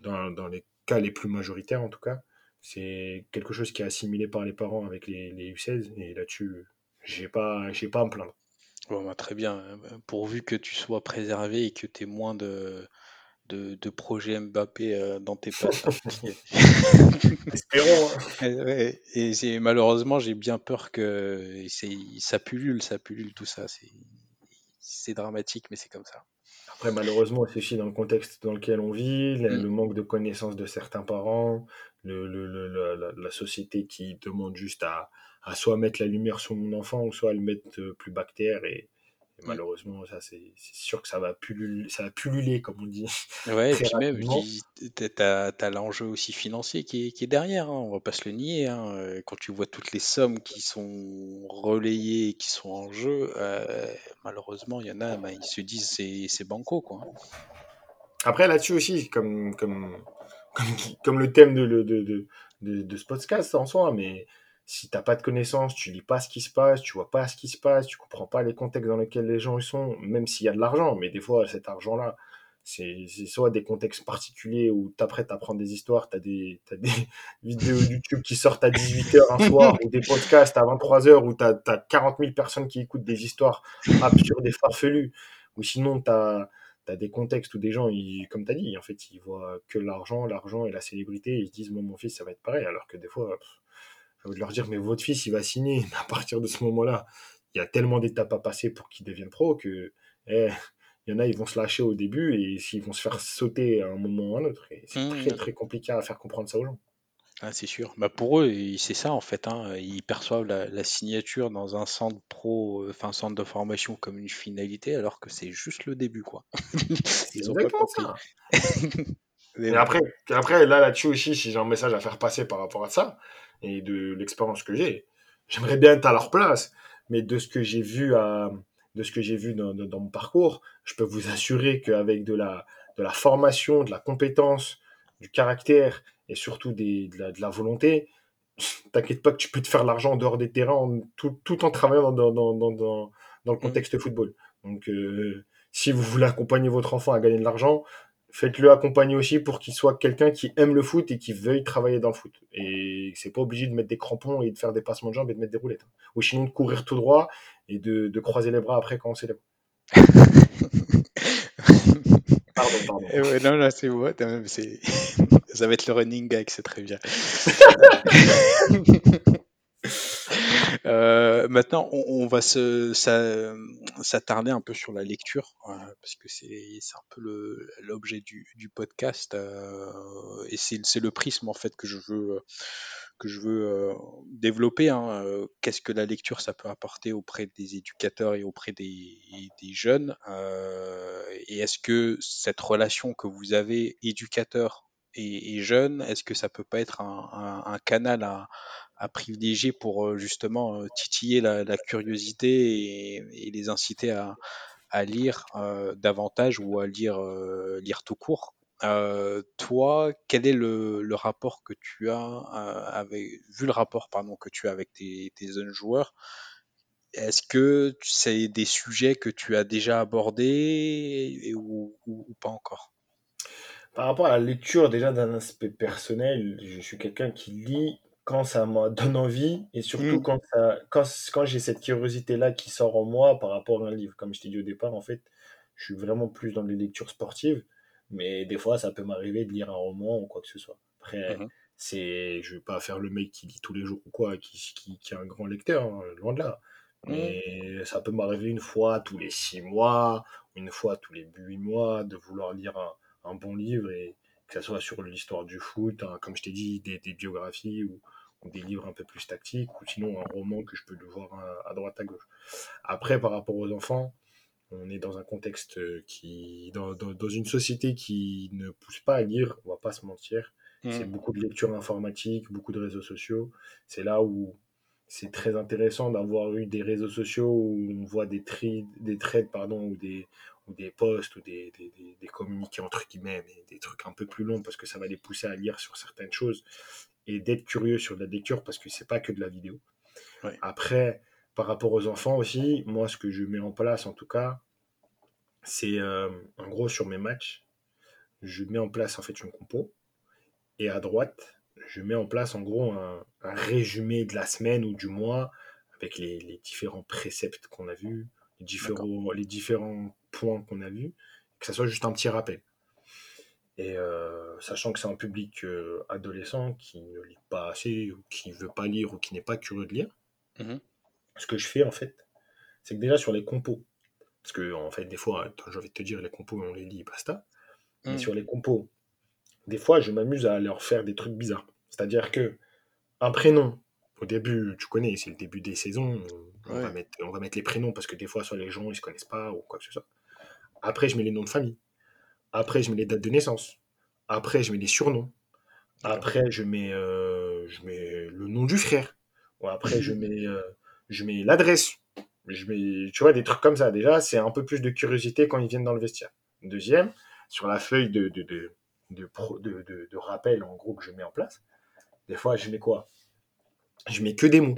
dans, dans les cas les plus majoritaires en tout cas, c'est quelque chose qui est assimilé par les parents avec les, les U16. Et là-dessus, j'ai pas, j'ai pas à me plaindre. Bon, bah, très bien. Pourvu que tu sois préservé et que tu aies moins de, de, de projet Mbappé euh, dans tes pattes. [laughs] Espérons. Hein. Et, malheureusement, j'ai bien peur que ça pullule, ça pullule tout ça. C'est dramatique, mais c'est comme ça. Après, malheureusement, c'est aussi dans le contexte dans lequel on vit, le, mm. manque de connaissances de certains parents, le, le, la, société qui demande juste à, à soit mettre la lumière sur mon enfant, ou soit à le mettre euh, plus bactère. Et, malheureusement, ça, c'est sûr que ça va, pulluler, ça va pulluler, comme on dit. Ouais, et [laughs] puis même, tu as, l'enjeu aussi financier qui est, qui est derrière, hein, on va pas se le nier. Hein. Euh, quand tu vois toutes les sommes qui sont relayées, qui sont en jeu, euh, malheureusement, il y en a, bah, ils se disent c'est, c'est banco. Quoi. Après, là-dessus aussi, comme, comme, [laughs] comme, le thème de, de, de, de, de ce podcast en soi, mais si t'as pas de connaissances, tu lis pas ce qui se passe, tu vois pas ce qui se passe, tu comprends pas les contextes dans lesquels les gens sont, même s'il y a de l'argent, mais des fois cet argent-là, c'est soit des contextes particuliers où t'apprêtes à apprendre des histoires, t'as des, des [laughs] vidéos YouTube qui sortent à 18h un soir, ou des podcasts à 23h où t'as as 40 000 personnes qui écoutent des histoires absurdes et farfelues, ou sinon t'as as des contextes où des gens, ils, comme t'as dit, en fait, ils voient que l'argent, l'argent et la célébrité, ils se disent, moi, mon fils, ça va être pareil, alors que des fois, de leur dire, mais votre fils, il va signer. à partir de ce moment-là, il y a tellement d'étapes à passer pour qu'il devienne pro que eh, il y en a, ils vont se lâcher au début et s'ils vont se faire sauter à un moment ou à un autre. c'est mmh. très, très compliqué à faire comprendre ça aux gens. Ah, c'est sûr. Bah pour eux, c'est ça en fait. Hein. Ils perçoivent la, signature dans un centre pro, enfin centre de formation comme une finalité, alors que c'est juste le début, quoi. Ils ont pas compris. [laughs] Mais après, après, là, là-dessus aussi, si j'ai un message à faire passer par rapport à ça, et de l'expérience que j'ai. J'aimerais bien être à leur place, mais de ce que j'ai vu à, de ce que j'ai vu dans, dans, mon parcours, je peux vous assurer qu'avec de la, de la formation, de la compétence, du caractère et surtout des, de, la, de la volonté, [laughs] t'inquiète pas que tu peux te faire l'argent en dehors des terrains tout, tout en travaillant dans, dans, dans, dans, dans le mmh. contexte football. Donc, euh, si vous voulez accompagner votre enfant à gagner de l'argent, faites-le accompagner aussi pour qu'il soit quelqu'un qui aime le foot et qui veuille travailler dans le foot. Et c'est pas obligé de mettre des crampons et de faire des passements de jambes et de mettre des roulettes. Hein. Ou sinon de courir tout droit et de, de croiser les bras après quand on s'élève. [laughs] pardon, pardon. Eh ouais, non, là, c'est moi. [laughs] Ça va être le running gag, c'est très bien. [laughs] Euh, maintenant, on, va se, s'attarder un peu sur la lecture, euh, parce que c'est, un peu l'objet du, podcast, euh, et c'est, le prisme en fait que je veux que je veux euh, développer. hein, euh, Qu'est-ce que la lecture, ça peut apporter auprès des éducateurs et auprès des, des jeunes euh, Et est-ce que cette relation que vous avez, éducateur et, et jeune, est-ce que ça peut pas être un, canal à, privilégier pour euh, justement euh, titiller la, curiosité et, les inciter à, lire euh, davantage ou à lire, tout court? Toi, quel est le, rapport que tu as avec, vu le rapport pardon que tu as avec tes, jeunes joueurs, est-ce que c'est des sujets que tu as déjà abordés ou pas encore? Par rapport à la lecture, déjà d'un aspect personnel, je suis quelqu'un qui lit quand ça me donne envie et surtout Hmm, quand, ça, quand, quand j'ai cette curiosité-là qui sort en moi par rapport à un livre. Comme je t'ai dit au départ, en fait, je suis vraiment plus dans les lectures sportives, mais des fois, ça peut m'arriver de lire un roman ou quoi que ce soit. Après, mhm, c'est, je vais pas faire le mec qui lit tous les jours ou quoi, qui, qui, qui est un grand lecteur, hein, loin de là. mhm, Mais ça peut m'arriver une fois tous les six mois, une fois tous les huit mois, de vouloir lire un, un bon livre et que ce soit sur l'histoire du foot, hein, comme je t'ai dit, des, des biographies ou, ou des livres un peu plus tactiques, ou sinon un roman que je peux le voir à, à droite à gauche. Après, par rapport aux enfants, on est dans un contexte qui, dans, dans, dans une société qui ne pousse pas à lire, on va pas se mentir. C'est mhm. beaucoup de lecture informatique, beaucoup de réseaux sociaux. C'est là où c'est très intéressant d'avoir eu des réseaux sociaux où on voit des, tri, des trades pardon, ou des, ou des posts ou des, des, des, des communiqués entre guillemets, mais des trucs un peu plus longs parce que ça va les pousser à lire sur certaines choses et d'être curieux sur la lecture parce que c'est pas que de la vidéo. Ouais. Après, par rapport aux enfants aussi, moi ce que je mets en place en tout cas, c'est euh, en gros sur mes matchs, je mets en place en fait une compo et à droite, je mets en place en gros un, un résumé de la semaine ou du mois avec les, les différents préceptes qu'on a vus, les différents, les différents points qu'on a vus, que ça soit juste un petit rappel. Et euh, sachant que c'est un public euh, adolescent qui ne lit pas assez, ou qui veut pas lire, ou qui n'est pas curieux de lire, Mhm, ce que je fais en fait, c'est que déjà sur les compos, parce que en fait des fois, j'ai envie de te dire, les compos on les lit, basta, mais mhm. sur les compos, des fois je m'amuse à leur faire des trucs bizarres. C'est-à-dire que un prénom, au début, tu connais, c'est le début des saisons, on va mettre, on va mettre les prénoms parce que des fois, soit les gens ils se connaissent pas ou quoi que ce soit. Après, je mets les noms de famille. Après, je mets les dates de naissance. Après, je mets les surnoms. Après, je mets, euh, je mets le nom du frère. Bon, après, je mets, euh, je mets l'adresse. Je mets, tu vois, des trucs comme ça. Déjà, c'est un peu plus de curiosité quand ils viennent dans le vestiaire. Deuxième, sur la feuille de, de, de, de, pro- de, de- de rappel, en gros, que je mets en place, des fois, je mets quoi? Je mets que des mots.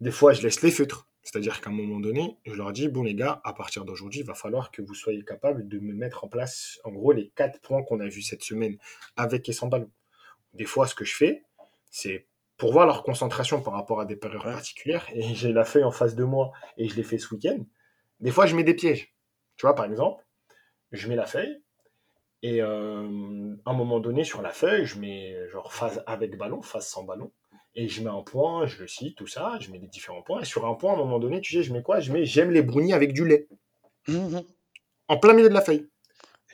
Des fois, je laisse les feutres. C'est-à-dire qu'à un moment donné, je leur dis, bon les gars, à partir d'aujourd'hui, il va falloir que vous soyez capables de me mettre en place, en gros, les quatre points qu'on a vus cette semaine avec et sans ballon. Des fois, ce que je fais, c'est pour voir leur concentration par rapport à des périodes Ouais. particulières, et j'ai la feuille en face de moi, et je l'ai fait ce week-end, des fois, je mets des pièges. Tu vois, par exemple, je mets la feuille, et euh, à un moment donné, sur la feuille, je mets genre phase avec ballon, phase sans ballon. Et je mets un point, je le cite, tout ça, je mets les différents points. Et sur un point, à un moment donné, tu sais, je mets quoi? Je mets j'aime les brownies avec du lait. Mhm. En plein milieu de la feuille.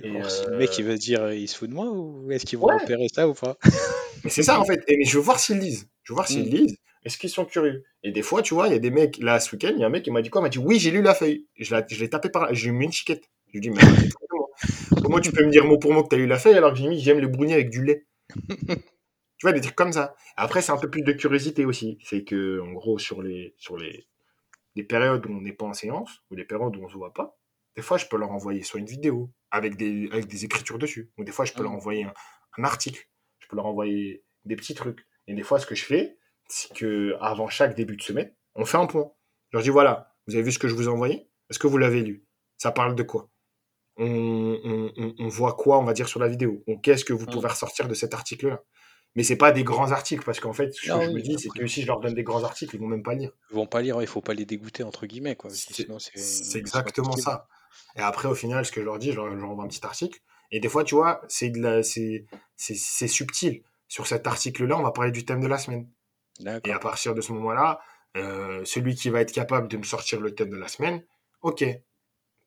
Et Et voir si le mec euh, il va se dire il se fout de moi ou est-ce qu'ils vont ouais, repérer ça ou pas? mais c'est ça en fait. Et mais je veux voir s'ils lisent. Je veux voir s'ils Mhm. lisent. Est-ce qu'ils sont curieux? Et des fois, tu vois, il y a des mecs, là, ce week-end, il y a un mec qui m'a dit quoi? Il m'a dit oui, j'ai lu la feuille. Je l'ai tapé par là. J'ai mis une chiquette. Je lui ai dit, mais. [laughs] Comment tu peux me dire mot pour mot que tu as lu la feuille alors que j'ai mis j'aime les brownies avec du lait? [laughs] Tu vois, des trucs comme ça. Après, c'est un peu plus de curiosité aussi. C'est que, en gros, sur les, sur les, les périodes où on n'est pas en séance, ou les périodes où on se voit pas, des fois, je peux leur envoyer soit une vidéo avec des, avec des écritures dessus, ou des fois, je peux leur Mhm. envoyer un, un article, je peux leur envoyer des petits trucs. Et des fois, ce que je fais, c'est que avant chaque début de semaine, on fait un point. Je leur dis voilà, vous avez vu ce que je vous ai envoyé? Est-ce que vous l'avez lu? Ça parle de quoi? On, on, on, voit quoi, on va dire, sur la vidéo? Qu'est-ce que vous Mhm. pouvez ressortir de cet article-là? Mais c'est pas des grands articles, parce qu'en fait, ce que Ah je me dis, c'est que si je leur donne des grands articles, ils vont même pas lire. ils vont pas lire, il faut pas les dégoûter entre guillemets quoi, C'est exactement ça. Et après, au final, ce que je leur dis, je leur, je leur envoie un petit article. Et des fois, tu vois, c'est de la- c'est c'est- c'est subtil. Sur cet article-là, on va parler du thème de la semaine. Et à partir de ce moment-là, euh, celui qui va être capable de me sortir le thème de la semaine, ok,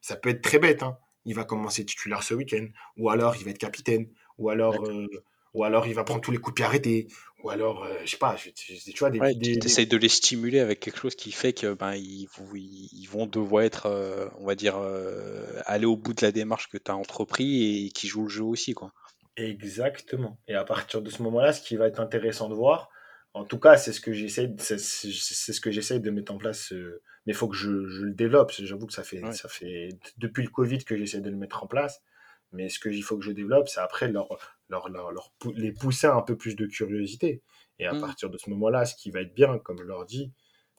ça peut être très bête. Hein. Il va commencer titulaire ce week-end, ou alors il va être capitaine, ou alors, euh, ou alors il va prendre tous les coups de pied arrêtés, ou alors, euh, je sais pas, je- je- tu vois, des, Ouais, tu des, des- essayes de les stimuler avec quelque chose qui fait que ben ils, vont devoir être, euh, on va dire, euh, aller au bout de la démarche que tu as entrepris et qui jouent le jeu aussi, quoi. Exactement. Et à partir de ce moment-là, ce qui va être intéressant de voir, en tout cas, c'est ce que j'essaie, c'est c'est- c'est ce que j'essaie de mettre en place. euh, mais il faut que je, je le développe. J'avoue que ça fait, Ouais. ça fait depuis le Covid que j'essaie de le mettre en place. Mais ce qu'il faut que je développe, c'est après leur, leur, leur, leur pou- les pousser à un peu plus de curiosité. Et à Mm. partir de ce moment-là, ce qui va être bien, comme je leur dis,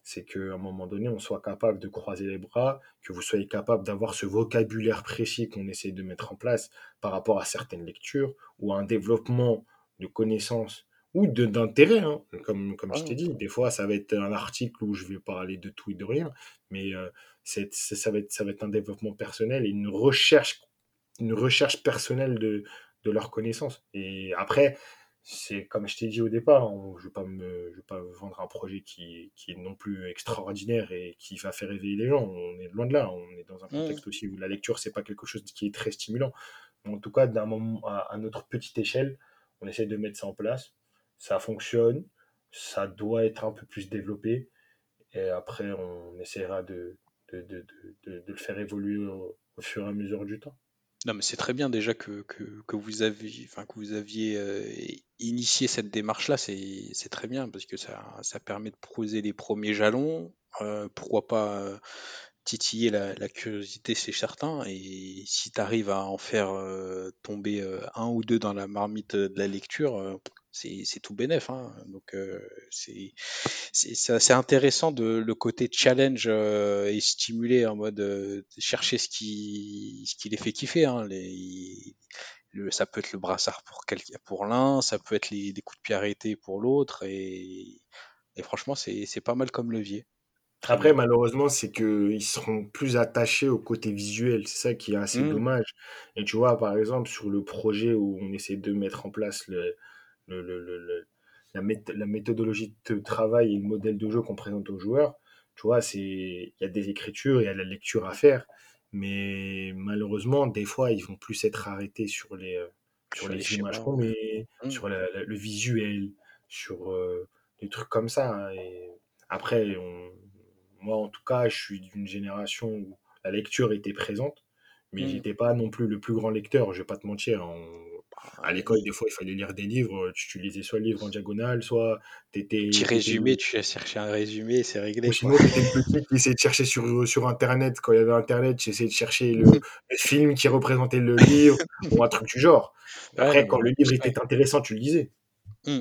c'est qu'à un moment donné, on soit capable de croiser les bras, que vous soyez capable d'avoir ce vocabulaire précis qu'on essaie de mettre en place par rapport à certaines lectures ou à un développement de connaissances ou d'intérêt. hein. Comme, comme je t'ai Ouais. dit, des fois, ça va être un article où je vais parler de tout et de rien, mais euh, c'est- ça, va être, ça va être un développement personnel et une recherche, une recherche personnelle de, de leurs connaissances. Et après, c'est comme je t'ai dit au départ, on- je ne vais, pas me- je vais pas vendre un projet qui, qui est non plus extraordinaire et qui va faire réveiller les gens. On est loin de là. On est dans un Mm. contexte aussi où la lecture, c'est pas quelque chose qui est très stimulant. Mais en tout cas, d'un moment à, à notre petite échelle, on essaie de mettre ça en place. Ça fonctionne. Ça doit être un peu plus développé. Et après, on essaiera de, de, de, de, de- de le faire évoluer au, au fur et à mesure du temps. Non, mais c'est très bien déjà que, vous aviez, euh, initié cette démarche-là, c'est, c'est très bien parce que ça, ça permet de poser les premiers jalons. euh, pourquoi pas euh, titiller la, curiosité chez certains et si tu arrives à en faire tomber un ou deux dans la marmite de la lecture, c'est, tout bénef. hein. Donc euh, c'est, intéressant de le côté challenge euh, et stimuler en mode euh, chercher ce qui, ce qui les fait kiffer. hein. Les, le- ça peut être le brassard pour quelqu'un, pour l'un, ça peut être les, des coups de pied arrêtés pour l'autre et, et franchement c'est, pas mal comme levier. Après, malheureusement, c'est qu'ils seront plus attachés au côté visuel. C'est ça qui est assez Mmh, dommage. Et tu vois, par exemple, sur le projet où on essaie de mettre en place le, le- le- le- le- la, méth- la méthodologie de travail et le modèle de jeu qu'on présente aux joueurs, tu vois, il y a des écritures, il y a la lecture à faire. Mais malheureusement, des fois, ils vont plus être arrêtés sur les, euh, sur sur les images qu'on met, Mmh. sur la- la- le visuel, sur euh, des trucs comme ça. hein. Et après, on, moi, en tout cas, je suis d'une génération où la lecture était présente, mais Mmh. j'étais pas non plus le plus grand lecteur, je vais pas te mentir. On- À l'école, des fois, il fallait lire des livres. Tu, tu lisais soit le livre en diagonale, soit t'étais, Petit t'étais résumé, tu vas chercher un résumé, c'est réglé sinon, le petit qui essayait de chercher sur, sur Internet. Quand il y avait Internet, j'essayais de chercher le, [laughs] le film qui représentait le livre, ou un truc du genre. Après, quand le livre était intéressant, tu le lisais. Mmh.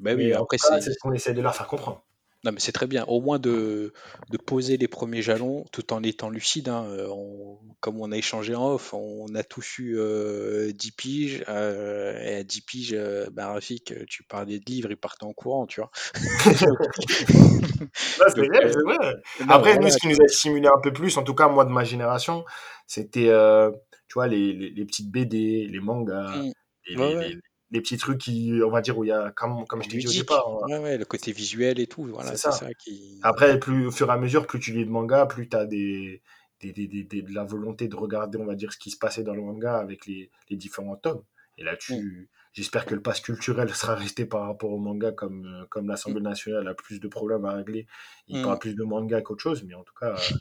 Bah oui, Mais après c'est ce qu'on essaie de leur faire comprendre. Non mais c'est très bien. Au moins de, de poser les premiers jalons tout en étant lucide. hein. Euh, on- comme on a échangé en off, on a tous eu euh, 10 piges. euh, et à 10 piges, euh, bah, Rafik, tu parlais de livres, il partait en courant, tu vois. [laughs] Non, c'est Donc, vrai, c'est vrai. non, Après, nous, ce qui nous a stimulé un peu plus, en tout cas, moi, de ma génération, c'était, tu vois, les, les, les petites BD, les mangas, Mmh. les, Ouais, les, ouais. Les, petits trucs qui, on va dire, où il y a, comme, comme je t'ai dit au départ, hein, Ouais, ouais, le côté visuel et tout, voilà, c'est c'est ça. ça qui. Après, plus, au fur et à mesure, plus tu lis de manga, plus tu as des, des, des, des- de la volonté de regarder, on va dire, ce qui se passait dans le manga avec les, les différents tomes. Et là, tu, j'espère que le pass culturel [laughs] sera resté par rapport au manga, comme, euh, comme Mmh. l'Assemblée nationale a plus de problèmes à régler. Il parle plus de manga qu'autre chose, mais en tout cas, euh,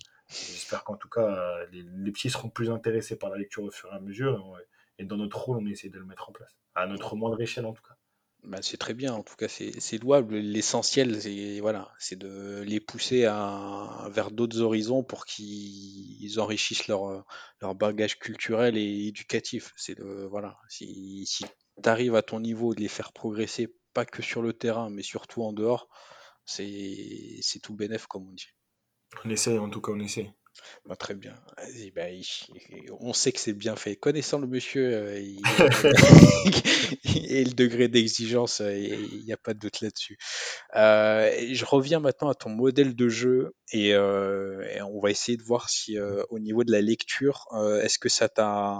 j'espère qu'en tout cas, euh, les, les petits seront plus intéressés par la lecture au fur et à mesure. Et dans notre rôle, on essaie de le mettre en place. À notre moindre échelle, en tout cas. Bah, c'est très bien, en tout cas c'est louable. L'essentiel, c'est voilà, c'est de les pousser à, vers d'autres horizons pour qu'ils enrichissent leur, leur bagage culturel et éducatif. C'est voilà, si, si tu arrives à ton niveau de les faire progresser, pas que sur le terrain, mais surtout en dehors, c'est tout bénef comme on dit. On essaie, en tout cas, on essaie. Bah, très bien. Vas-y, bah, il- on sait que c'est bien fait. Connaissant le monsieur euh, il- [laughs] [laughs] et le degré d'exigence, euh, il n'y a pas de doute là-dessus. Euh, et je reviens maintenant à ton modèle de jeu et, euh, et on va essayer de voir si euh, au niveau de la lecture, euh, est-ce que ça t'a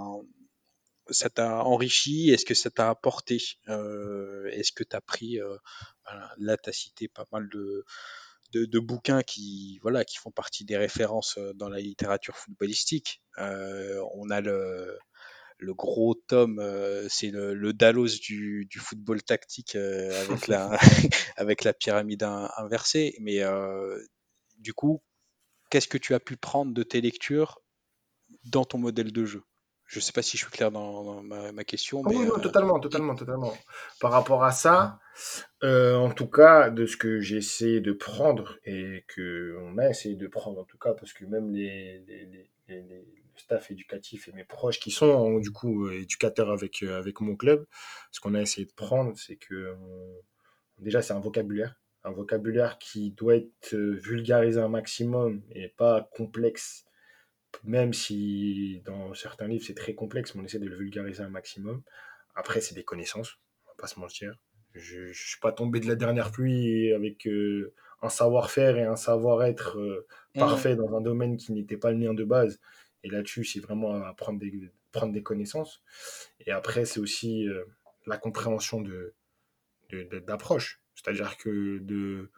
ça t'a enrichi? Est-ce que ça t'a apporté? Euh, Est-ce que tu as pris euh, voilà, Là, tu as cité pas mal de, de, de bouquins qui, voilà, qui font partie des références euh, dans la littérature footballistique. Euh, on a le, le gros tome, euh, c'est le, le Dallos du, du football tactique euh, avec, la, [laughs] [laughs] avec la pyramide in- inversée. Mais du coup, qu'est-ce que tu as pu prendre de tes lectures dans ton modèle de jeu? Je sais pas si je suis clair dans, dans ma, ma question, mais oui, non, euh, totalement, totalement, totalement. Par rapport à ça, euh, en tout cas, de ce que j'ai essayé de prendre et que on a essayé de prendre, en tout cas, parce que même les, les, les, les- les- le staff éducatif et mes proches qui sont du coup euh, éducateurs avec, avec mon club, ce qu'on a essayé de prendre, c'est que déjà c'est un vocabulaire, un vocabulaire qui doit être vulgarisé un maximum et pas complexe même si dans certains livres c'est très complexe, mais on essaie de le vulgariser un maximum. Après, c'est des connaissances, on va pas se mentir. Je ne suis pas tombé de la dernière pluie avec euh, un savoir-faire et un savoir-être euh, hmm, parfait dans un domaine qui n'était pas le mien de base. Et là-dessus, c'est vraiment à prendre des, prendre des connaissances. Et après, c'est aussi euh, la compréhension de, d'approche. C'est-à-dire que de,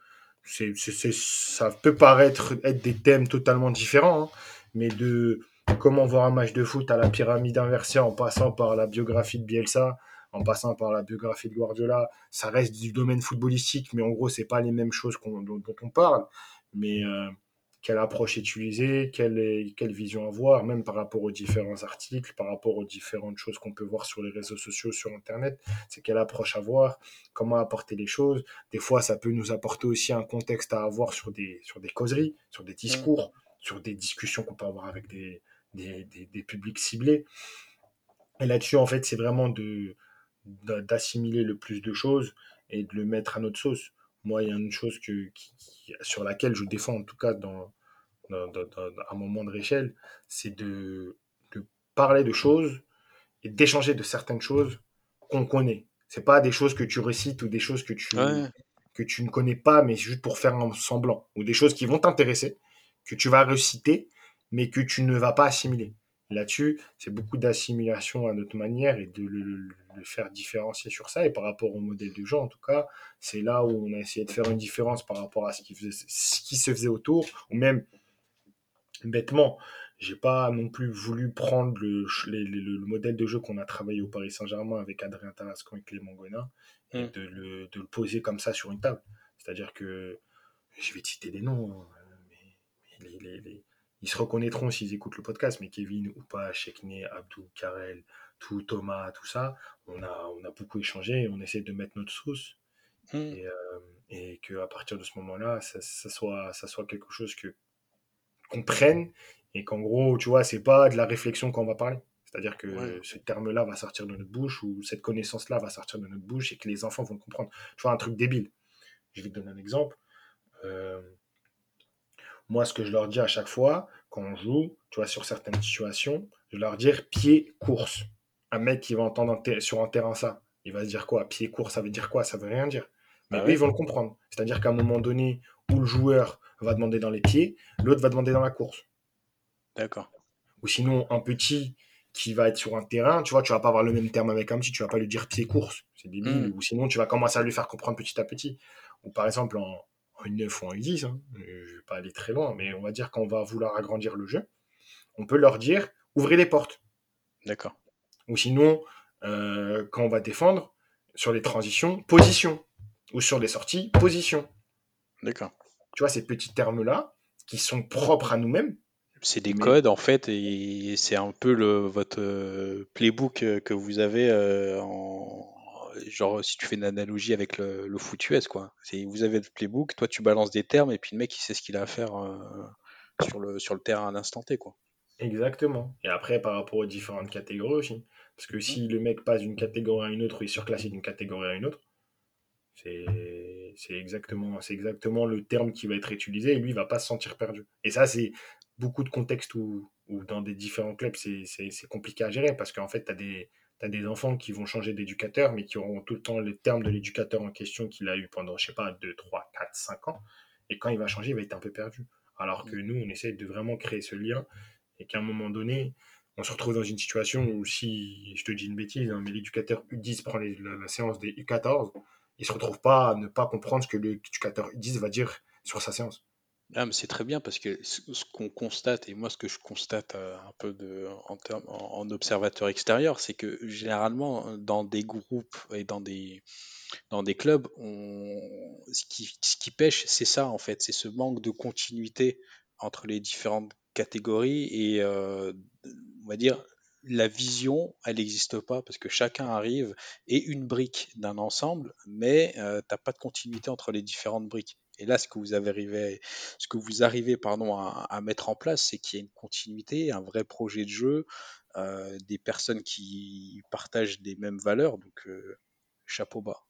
ça peut paraître être des thèmes totalement différents, hein, mais de comment voir un match de foot à la pyramide inversée en passant par la biographie de Bielsa, en passant par la biographie de Guardiola, ça reste du domaine footballistique, mais en gros, c'est pas les mêmes choses dont, dont on parle. Mais euh, quelle approche utiliser, quelle, est- quelle vision avoir, même par rapport aux différents articles, par rapport aux différentes choses qu'on peut voir sur les réseaux sociaux, sur Internet, c'est quelle approche avoir, comment apporter les choses. Des fois, ça peut nous apporter aussi un contexte à avoir sur des, sur des causeries, sur des hmm, discours, sur des discussions qu'on peut avoir avec des, des, des, des publics ciblés. Et là-dessus, en fait, c'est vraiment de, de- d'assimiler le plus de choses et de le mettre à notre sauce. Moi, il y a une chose que, qui- qui- sur laquelle je défends, en tout cas dans, dans, dans- dans- à mon moindre échelle, c'est de, de parler de choses et d'échanger de certaines choses qu'on connaît. C'est pas des choses que tu récites ou des choses que tu, ouais, que tu ne connais pas, mais juste pour faire un semblant. Ou des choses qui vont t'intéresser, que tu vas réciter, mais que tu ne vas pas assimiler. Là-dessus, c'est beaucoup d'assimilation à notre manière et de le, faire différencier sur ça. Et par rapport au modèle de jeu, en tout cas, c'est là où on a essayé de faire une différence par rapport à ce qui, faisait, ce qui se faisait autour, ou même bêtement, j'ai pas non plus voulu prendre le, modèle de jeu qu'on a travaillé au Paris Saint-Germain avec Adrien Tarascon et Clément Gonin et hmm, de le, de le poser comme ça sur une table. C'est-à-dire que je vais te citer des noms, hein, les, les- les- ils se reconnaîtront s'ils écoutent le podcast, mais Kevin, Oupa, Chekne, Abdou, Karel, tout, Thomas, tout ça, on a, on a beaucoup échangé et on essaie de mettre notre sauce hmm, et, euh, et qu'à partir de ce moment-là, ça, ça soit, ça soit quelque chose que qu'on prenne et qu'en gros, tu vois, c'est pas de la réflexion qu'on va parler. C'est-à-dire ouais, que ce terme-là va sortir de notre bouche ou cette connaissance-là va sortir de notre bouche et que les enfants vont comprendre. Tu vois, un truc débile. Je vais te donner un exemple. Euh, moi, ce que je leur dis à chaque fois, quand on joue, tu vois, sur certaines situations, je leur dis pied course. Un mec qui va entendre un sur un terrain ça, il va se dire quoi? Pied course, ça veut dire quoi? Ça veut rien dire. Mais bah eux, ils vont le comprendre. C'est-à-dire qu'à un moment donné où le joueur va demander dans les pieds, l'autre va demander dans la course. d'accord. Ou sinon, un petit qui va être sur un terrain, tu vois, tu vas pas avoir le même terme avec un petit, tu vas pas lui dire pied course, c'est débile. Hmm, Ou sinon, tu vas commencer à lui faire comprendre petit à petit. Ou par exemple, en, en U9 ou en U10, hein, euh, je vais pas aller très loin, mais on va dire qu'on va vouloir agrandir le jeu, on peut leur dire ouvrez les portes. d'accord. Ou sinon, euh, quand on va défendre, sur les transitions, position. Ou sur les sorties, position. D'accord. Tu vois, ces petits termes-là, qui sont propres à nous-mêmes, C'est des mais codes en fait et c'est un peu le votre euh, playbook que vous avez en genre si tu fais une analogie avec le, le foot US quoi. Vous avez le playbook, toi tu balances des termes et puis le mec il sait ce qu'il a à faire euh, sur le sur le terrain à l'instant T quoi. Exactement. Et après, par rapport aux différentes catégories aussi. Parce que si le mec passe d'une catégorie à une autre ou est surclassé d'une catégorie à une autre, c'est exactement, exactement le terme qui va être utilisé et lui, il va pas se sentir perdu. Et ça, c'est beaucoup de contextes où, où dans des différents clubs, c'est compliqué à gérer parce qu'en fait, tu as des, t'as des enfants qui vont changer d'éducateur, mais qui auront tout le temps le terme de l'éducateur en question qu'il a eu pendant, je sais pas, 2 3 4 5 ans. Et quand il va changer, il va être un peu perdu. Alors que nous, on essaie de vraiment créer ce lien et qu'à un moment donné, on se retrouve dans une situation où si, je te dis une bêtise, hein, mais l'éducateur U10 prend la séance des U14, il se retrouve pas à ne pas comprendre ce que l'éducateur U10 va dire sur sa séance. Ah, c'est très bien parce que ce qu'on constate, et moi ce que je constate euh, un peu de, en, en- observateur extérieur, c'est que généralement euh, dans des groupes et dans des, dans des clubs, on, ce qui, ce qui pêche, c'est ça en fait, c'est ce manque de continuité entre les différentes catégories et euh, on va dire la vision, elle n'existe pas parce que chacun arrive et une brique d'un ensemble, mais euh, t'as pas de continuité entre les différentes briques. Et là, ce que vous avez arrivé, ce que vous arrivez pardon, à, à mettre en place, c'est qu'il y a une continuité, un vrai projet de jeu, euh, des personnes qui partagent des mêmes valeurs, donc euh, chapeau bas.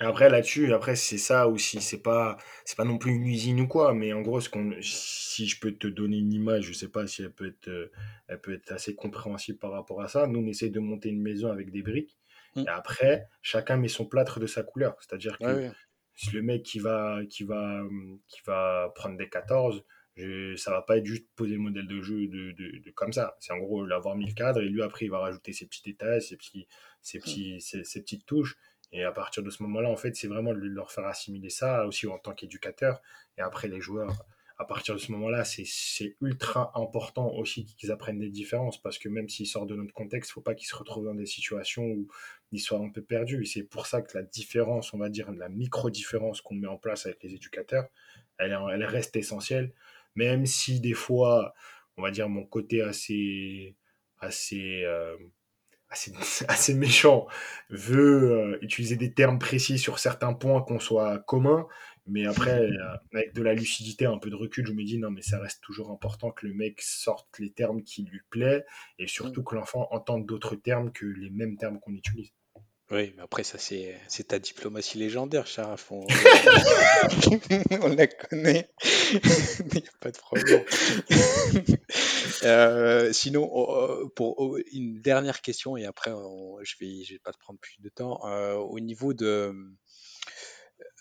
Après là-dessus, après c'est ça aussi, c'est pas c'est pas non plus une usine ou quoi, mais en gros ce qu'on si je peux te donner une image, je sais pas si elle peut être euh, elle peut être assez compréhensible par rapport à ça. Nous on essaie de monter une maison avec des briques Mm. et après chacun met son plâtre de sa couleur, c'est-à-dire que ouais. Le mec qui va qui va qui va prendre des 14 je, ça va pas être juste poser le modèle de jeu de, de, de comme ça. C'est en gros l'avoir mis le cadre et lui après il va rajouter ses petits détails, ses petits ses Mm. petits ses, ses petites touches et à partir de ce moment-là, en fait, c'est vraiment de leur faire assimiler ça aussi en tant qu'éducateur. Et après, les joueurs, à partir de ce moment-là, c'est ultra important aussi qu'ils apprennent des différences parce que même s'ils sortent de notre contexte, il faut pas qu'ils se retrouvent dans des situations où ils soient un peu perdus. Et c'est pour ça que la différence, on va dire, la micro-différence qu'on met en place avec les éducateurs, elle, reste essentielle. Même si des fois, on va dire, mon côté assez, assez euh, assez, [laughs] assez méchant, veut euh, utiliser des termes précis sur certains points qu'on soit communs, mais après, euh, avec de la lucidité, un peu de recul, je me dis non, mais ça reste toujours important que le mec sorte les termes qui lui plaît et Mm. surtout que l'enfant entende d'autres termes que les mêmes termes qu'on utilise. Oui, mais après, ça, c'est c'est ta diplomatie légendaire, Sharaf. On, on la, on la connaît. [laughs] Il n'y a pas de problème. [laughs] Euh, sinon, oh, oh, pour oh, une dernière question, et après, on- je vais, je vais pas te prendre plus de temps. Euh, au niveau de,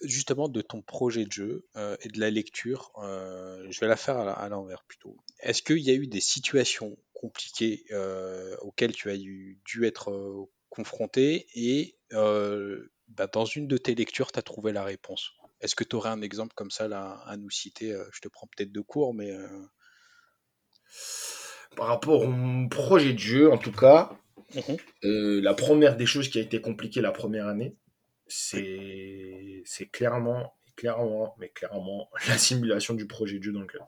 justement, de ton projet de jeu euh, et de la lecture, euh, je vais la faire à, l'envers plutôt. Est-ce qu'il y a eu des situations compliquées euh, auxquelles tu as eu- dû être confronté et bah, dans une de tes lectures, tu as trouvé la réponse? Est-ce que tu aurais un exemple comme ça là, à nous citer? Je te prends peut-être de cours, mais Par rapport au projet de jeu, en tout cas, euh, la première des choses qui a été compliquée la première année. C'est clairement, clairement, mais clairement, [laughs] la simulation du projet de jeu dans le club.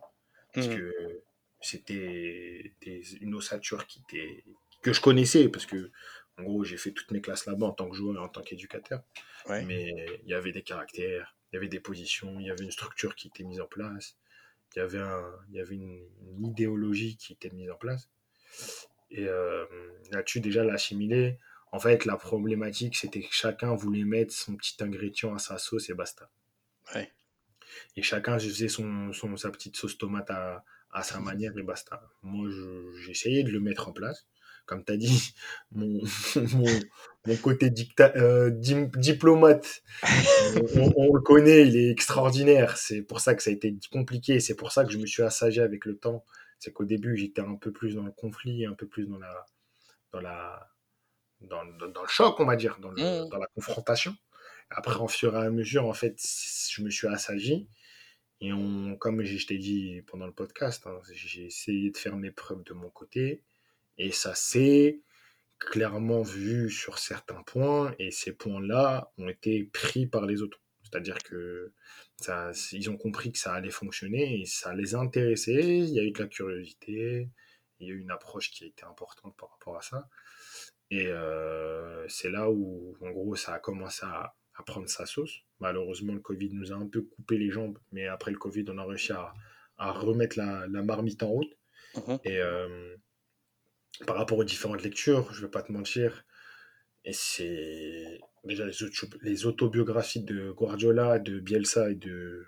parce Mhm, que c'était une ossature qui était, que je connaissais, parce que en gros j'ai fait toutes mes classes là-bas en tant que joueur et en tant qu'éducateur, ouais. mais il y avait des caractères, il y avait des positions, il y avait une structure qui était mise en place, il y avait, un, il y avait une, une idéologie qui était mise en place. Et euh, là-dessus, déjà, l'assimiler, en fait, la problématique, c'était que chacun voulait mettre son petit ingrédient à sa sauce et basta. Ouais. Et chacun faisait son, son, sa petite sauce tomate à, à sa manière et basta. Moi, je- j'ai essayé de le mettre en place. Comme tu as dit, [laughs] mon, [laughs] mon, mon côté dicta, euh, diplomate, [laughs] on, on- on le connaît, il est extraordinaire. C'est pour ça que ça a été compliqué. C'est pour ça que je me suis assagé avec le temps. C'est qu'au début, j'étais un peu plus dans le conflit, un peu plus dans la, dans la, dans, dans- dans le choc, on va dire, dans, le, Mhm, dans la confrontation. Après, en fur et à mesure, en fait, je me suis assagi. Et on, comme je t'ai dit pendant le podcast, hein, j'ai essayé de faire mes preuves de mon côté. Et ça s'est clairement vu sur certains points. Et ces points-là ont été pris par les autres. C'est-à-dire que ça, ils ont compris que ça allait fonctionner et ça les a intéressés. Il y a eu de la curiosité. Il y a eu une approche qui a été importante par rapport à ça. Et euh, c'est là où, en gros, ça a commencé à, à prendre sa sauce. Malheureusement, le Covid nous a un peu coupé les jambes, mais après le Covid, on a réussi à, à remettre la, la marmite en route. mhm, Et euh, par rapport aux différentes lectures, je vais pas te mentir, et c'est déjà les, les autobiographies de Guardiola, de Bielsa et de,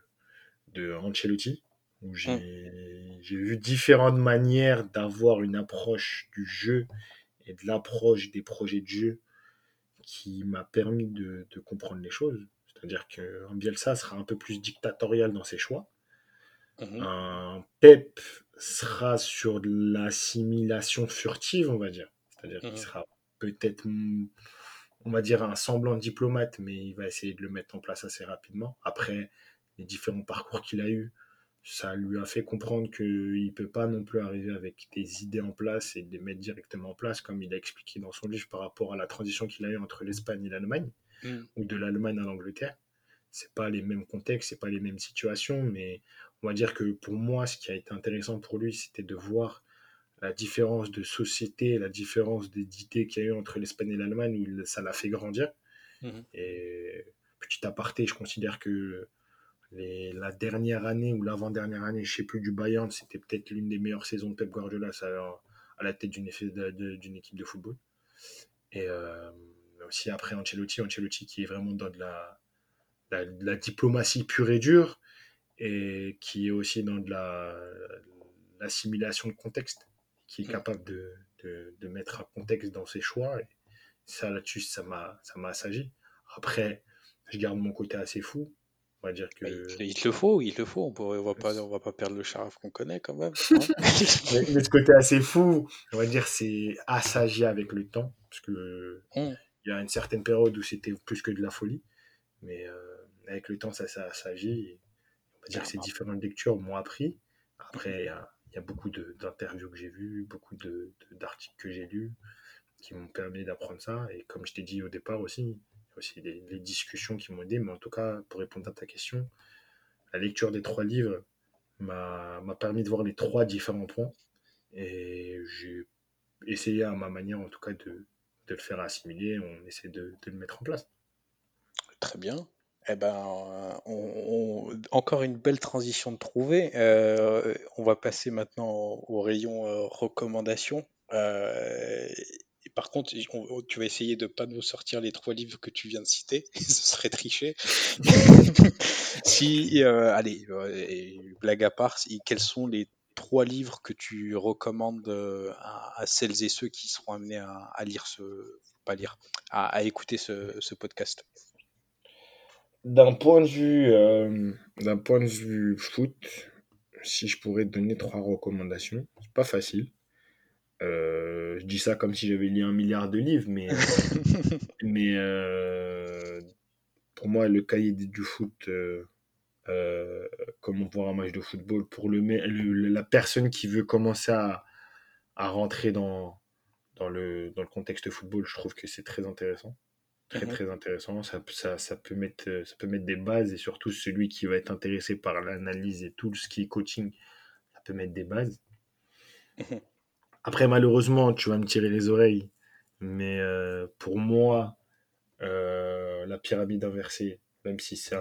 de Ancelotti, où mhm, j'ai j'ai vu différentes manières d'avoir une approche du jeu et de l'approche des projets de jeu qui m'a permis de, de comprendre les choses. C'est-à-dire qu'un Bielsa sera un peu plus dictatorial dans ses choix. mhm, Un Pep sera sur de l'assimilation furtive, on va dire. C'est-à-dire qu'il mhm. sera peut-être, on va dire, un semblant de diplomate, mais il va essayer de le mettre en place assez rapidement. Après les différents parcours qu'il a eu, ça lui a fait comprendre qu'il ne peut pas non plus arriver avec des idées en place et les mettre directement en place, comme il a expliqué dans son livre par rapport à la transition qu'il a eue entre l'Espagne et l'Allemagne, Mm. ou de l'Allemagne à l'Angleterre. C'est pas les mêmes contextes, c'est pas les mêmes situations, mais on va dire que pour moi, ce qui a été intéressant pour lui, c'était de voir la différence de société, la différence d'idées qu'il y a eu entre l'Espagne et l'Allemagne, où ça l'a fait grandir. Mhm. Et petit aparté, je considère que les- la dernière année ou l'avant-dernière année, je sais plus, du Bayern, c'était peut-être l'une des meilleures saisons de Pep Guardiola à la tête d'une équipe de football. Et euh, aussi après Ancelotti, Ancelotti qui est vraiment dans de la, la, de la diplomatie pure et dure et qui est aussi dans de la l'assimilation de contexte, qui est Mm. capable de, de, de mettre un contexte dans ses choix. Et ça, là-dessus, ça m'a ça m'a assagi. Après, je garde mon côté assez fou. On va dire que. Bah, il, il te le faut, il te le faut. On on va pas, on va pas perdre le charaf qu'on connaît quand même. [laughs] mais, mais ce côté assez fou, on va dire, c'est assagi avec le temps. Parce que Mm. il y a une certaine période où c'était plus que de la folie. Mais euh, avec le temps, ça, ça assagit. Et on va dire que ces différentes lectures m'ont appris. Après, il y a, y a beaucoup d'interviews que j'ai vues, beaucoup de- de- d'articles que j'ai lus qui m'ont permis d'apprendre ça. Et comme je t'ai dit au départ aussi, aussi les, discussions qui m'ont aidé. Mais en tout cas, pour répondre à ta question, la lecture des trois livres m'a permis de voir les trois différents points. Et j'ai essayé à ma manière, en tout cas, de, de le faire assimiler. On essaie de, de le mettre en place. Très bien. Eh ben, encore une belle transition de trouver. Euh, on va passer maintenant au, au rayon euh, recommandations. Euh, par contre, on- on- tu vas essayer de pas nous sortir les trois livres que tu viens de citer. [laughs] Ce serait tricher. [laughs] Si, euh, allez, euh, blague à part, quels sont les trois livres que tu recommandes euh, à, celles et ceux qui seront amenés à, lire ce, pas lire, à, écouter ce, podcast? D'un point de vue, d'un point de vue foot, si je pourrais te donner trois recommandations, c'est pas facile. Euh, je dis ça comme si j'avais lu un milliard de livres, mais, [laughs] mais euh, pour moi, le cahier du foot, euh, euh, comment voir un match de football, pour le, le- la personne qui veut commencer à, à rentrer dans, dans, le, dans le contexte football, je trouve que c'est très intéressant. Très, Mhm. très intéressant. Ça, ça, ça, peut mettre, ça peut mettre des bases et surtout celui qui va être intéressé par l'analyse et tout ce qui est coaching, ça peut mettre des bases. Après, malheureusement, tu vas me tirer les oreilles, mais euh, pour moi, euh, la pyramide inversée, même si c'est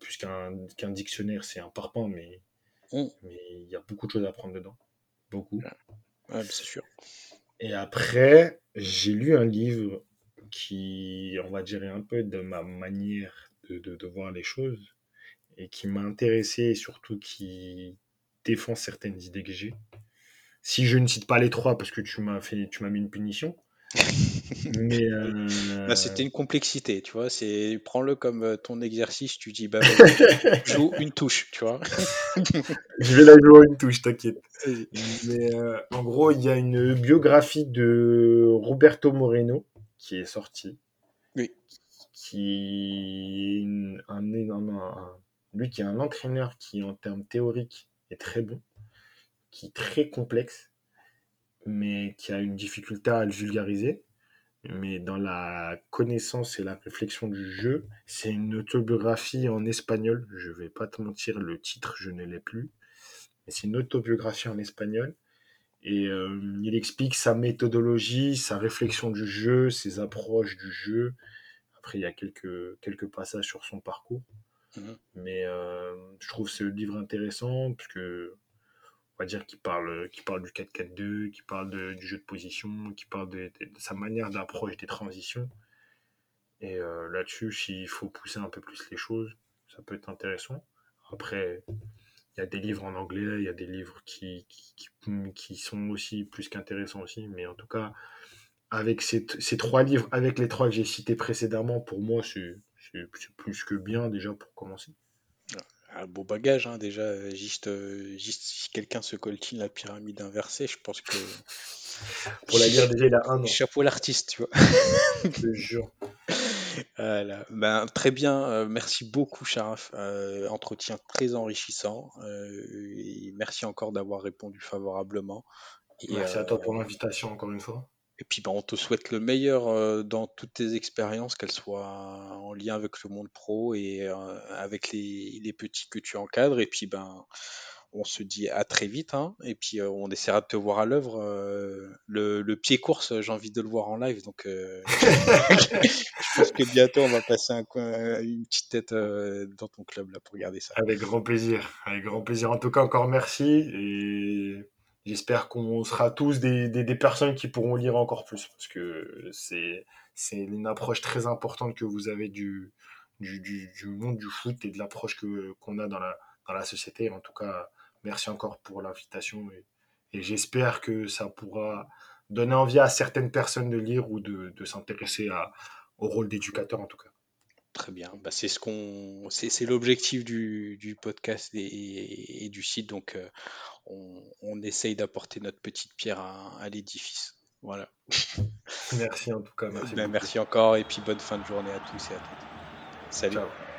plus qu'un dictionnaire, c'est un parpaing, mais Mm. mais il y a beaucoup de choses à prendre dedans. Beaucoup. Ouais, c'est sûr. Et après, j'ai lu un livre qui, on va dire, un peu de ma manière de, de, de voir les choses et qui m'a intéressé et surtout qui défend certaines idées que j'ai. Si je ne cite pas les trois parce que tu m'as fait, tu m'as mis une punition. [laughs] Mais euh, Bah, c'était une complexité, tu vois. C'est prends-le comme euh, ton exercice. Tu dis bah [laughs] joue une touche, tu vois. [laughs] je vais la jouer une touche, t'inquiète. Mais euh, en gros, il y a une biographie de Roberto Moreno qui est sortie. Oui. Qui est un- lui qui est un entraîneur qui, en termes théoriques, est très bon, qui est très complexe, mais qui a une difficulté à le vulgariser. Mais dans la connaissance et la réflexion du jeu, c'est une autobiographie en espagnol. Je vais pas te mentir, le titre, je ne l'ai plus. Mais c'est une autobiographie en espagnol. Et euh, il explique sa méthodologie, sa réflexion du jeu, ses approches du jeu. Après, il y a quelques, quelques passages sur son parcours. Mhm. Mais euh, je trouve ce livre intéressant parce que on va dire qu'il parle, qu'il parle du 4-4-2, qu'il parle du jeu de position, qu'il parle de, sa manière d'approche des transitions. Et euh, là-dessus, s'il faut pousser un peu plus les choses, ça peut être intéressant. Après, il y a des livres en anglais, il y a des livres qui, qui, qui- qui sont aussi plus qu'intéressants aussi. Mais en tout cas, avec ces, ces trois livres, avec les trois que j'ai cités précédemment, pour moi, c'est plus que bien déjà pour commencer. Un beau bagage, hein, déjà. euh, Juste, euh, juste si quelqu'un se coltine la pyramide inversée, je pense que [laughs] Pour la lire, déjà, il a un an, chapeau l'artiste, tu vois. [laughs] je te jure. Voilà. Ben, très bien, euh, merci beaucoup Sharaf. Euh, entretien très enrichissant. Euh, et merci encore d'avoir répondu favorablement. Et, Merci à toi pour l'invitation encore une fois. Et puis ben, on te souhaite le meilleur euh, dans toutes tes expériences, qu'elles soient en lien avec le monde pro et euh, avec les, les petits que tu encadres. Et puis ben on se dit à très vite, hein, et puis euh, on essaiera de te voir à l'œuvre. euh, le, le pied course, j'ai envie de le voir en live, donc euh, [laughs] je pense que bientôt on va passer un coin- une petite tête euh, dans ton club là pour regarder ça. Avec grand plaisir, avec grand plaisir. En tout cas, encore merci et j'espère qu'on sera tous des, des, des personnes qui pourront lire encore plus parce que c'est une approche très importante que vous avez du, du, du, du monde du foot et de l'approche que qu'on a dans la, dans la société. En tout cas, merci encore pour l'invitation et, et j'espère que ça pourra donner envie à certaines personnes de lire ou de, de s'intéresser au rôle d'éducateur en tout cas. Très bien, bah, c'est ce qu'on, c'est c'est l'objectif du, du podcast et, et du site, donc euh, on, on essaye d'apporter notre petite pierre à, à l'édifice. Voilà. Merci en tout cas, merci Ben, merci encore et puis bonne fin de journée à tous et à toutes. Salut. Ciao.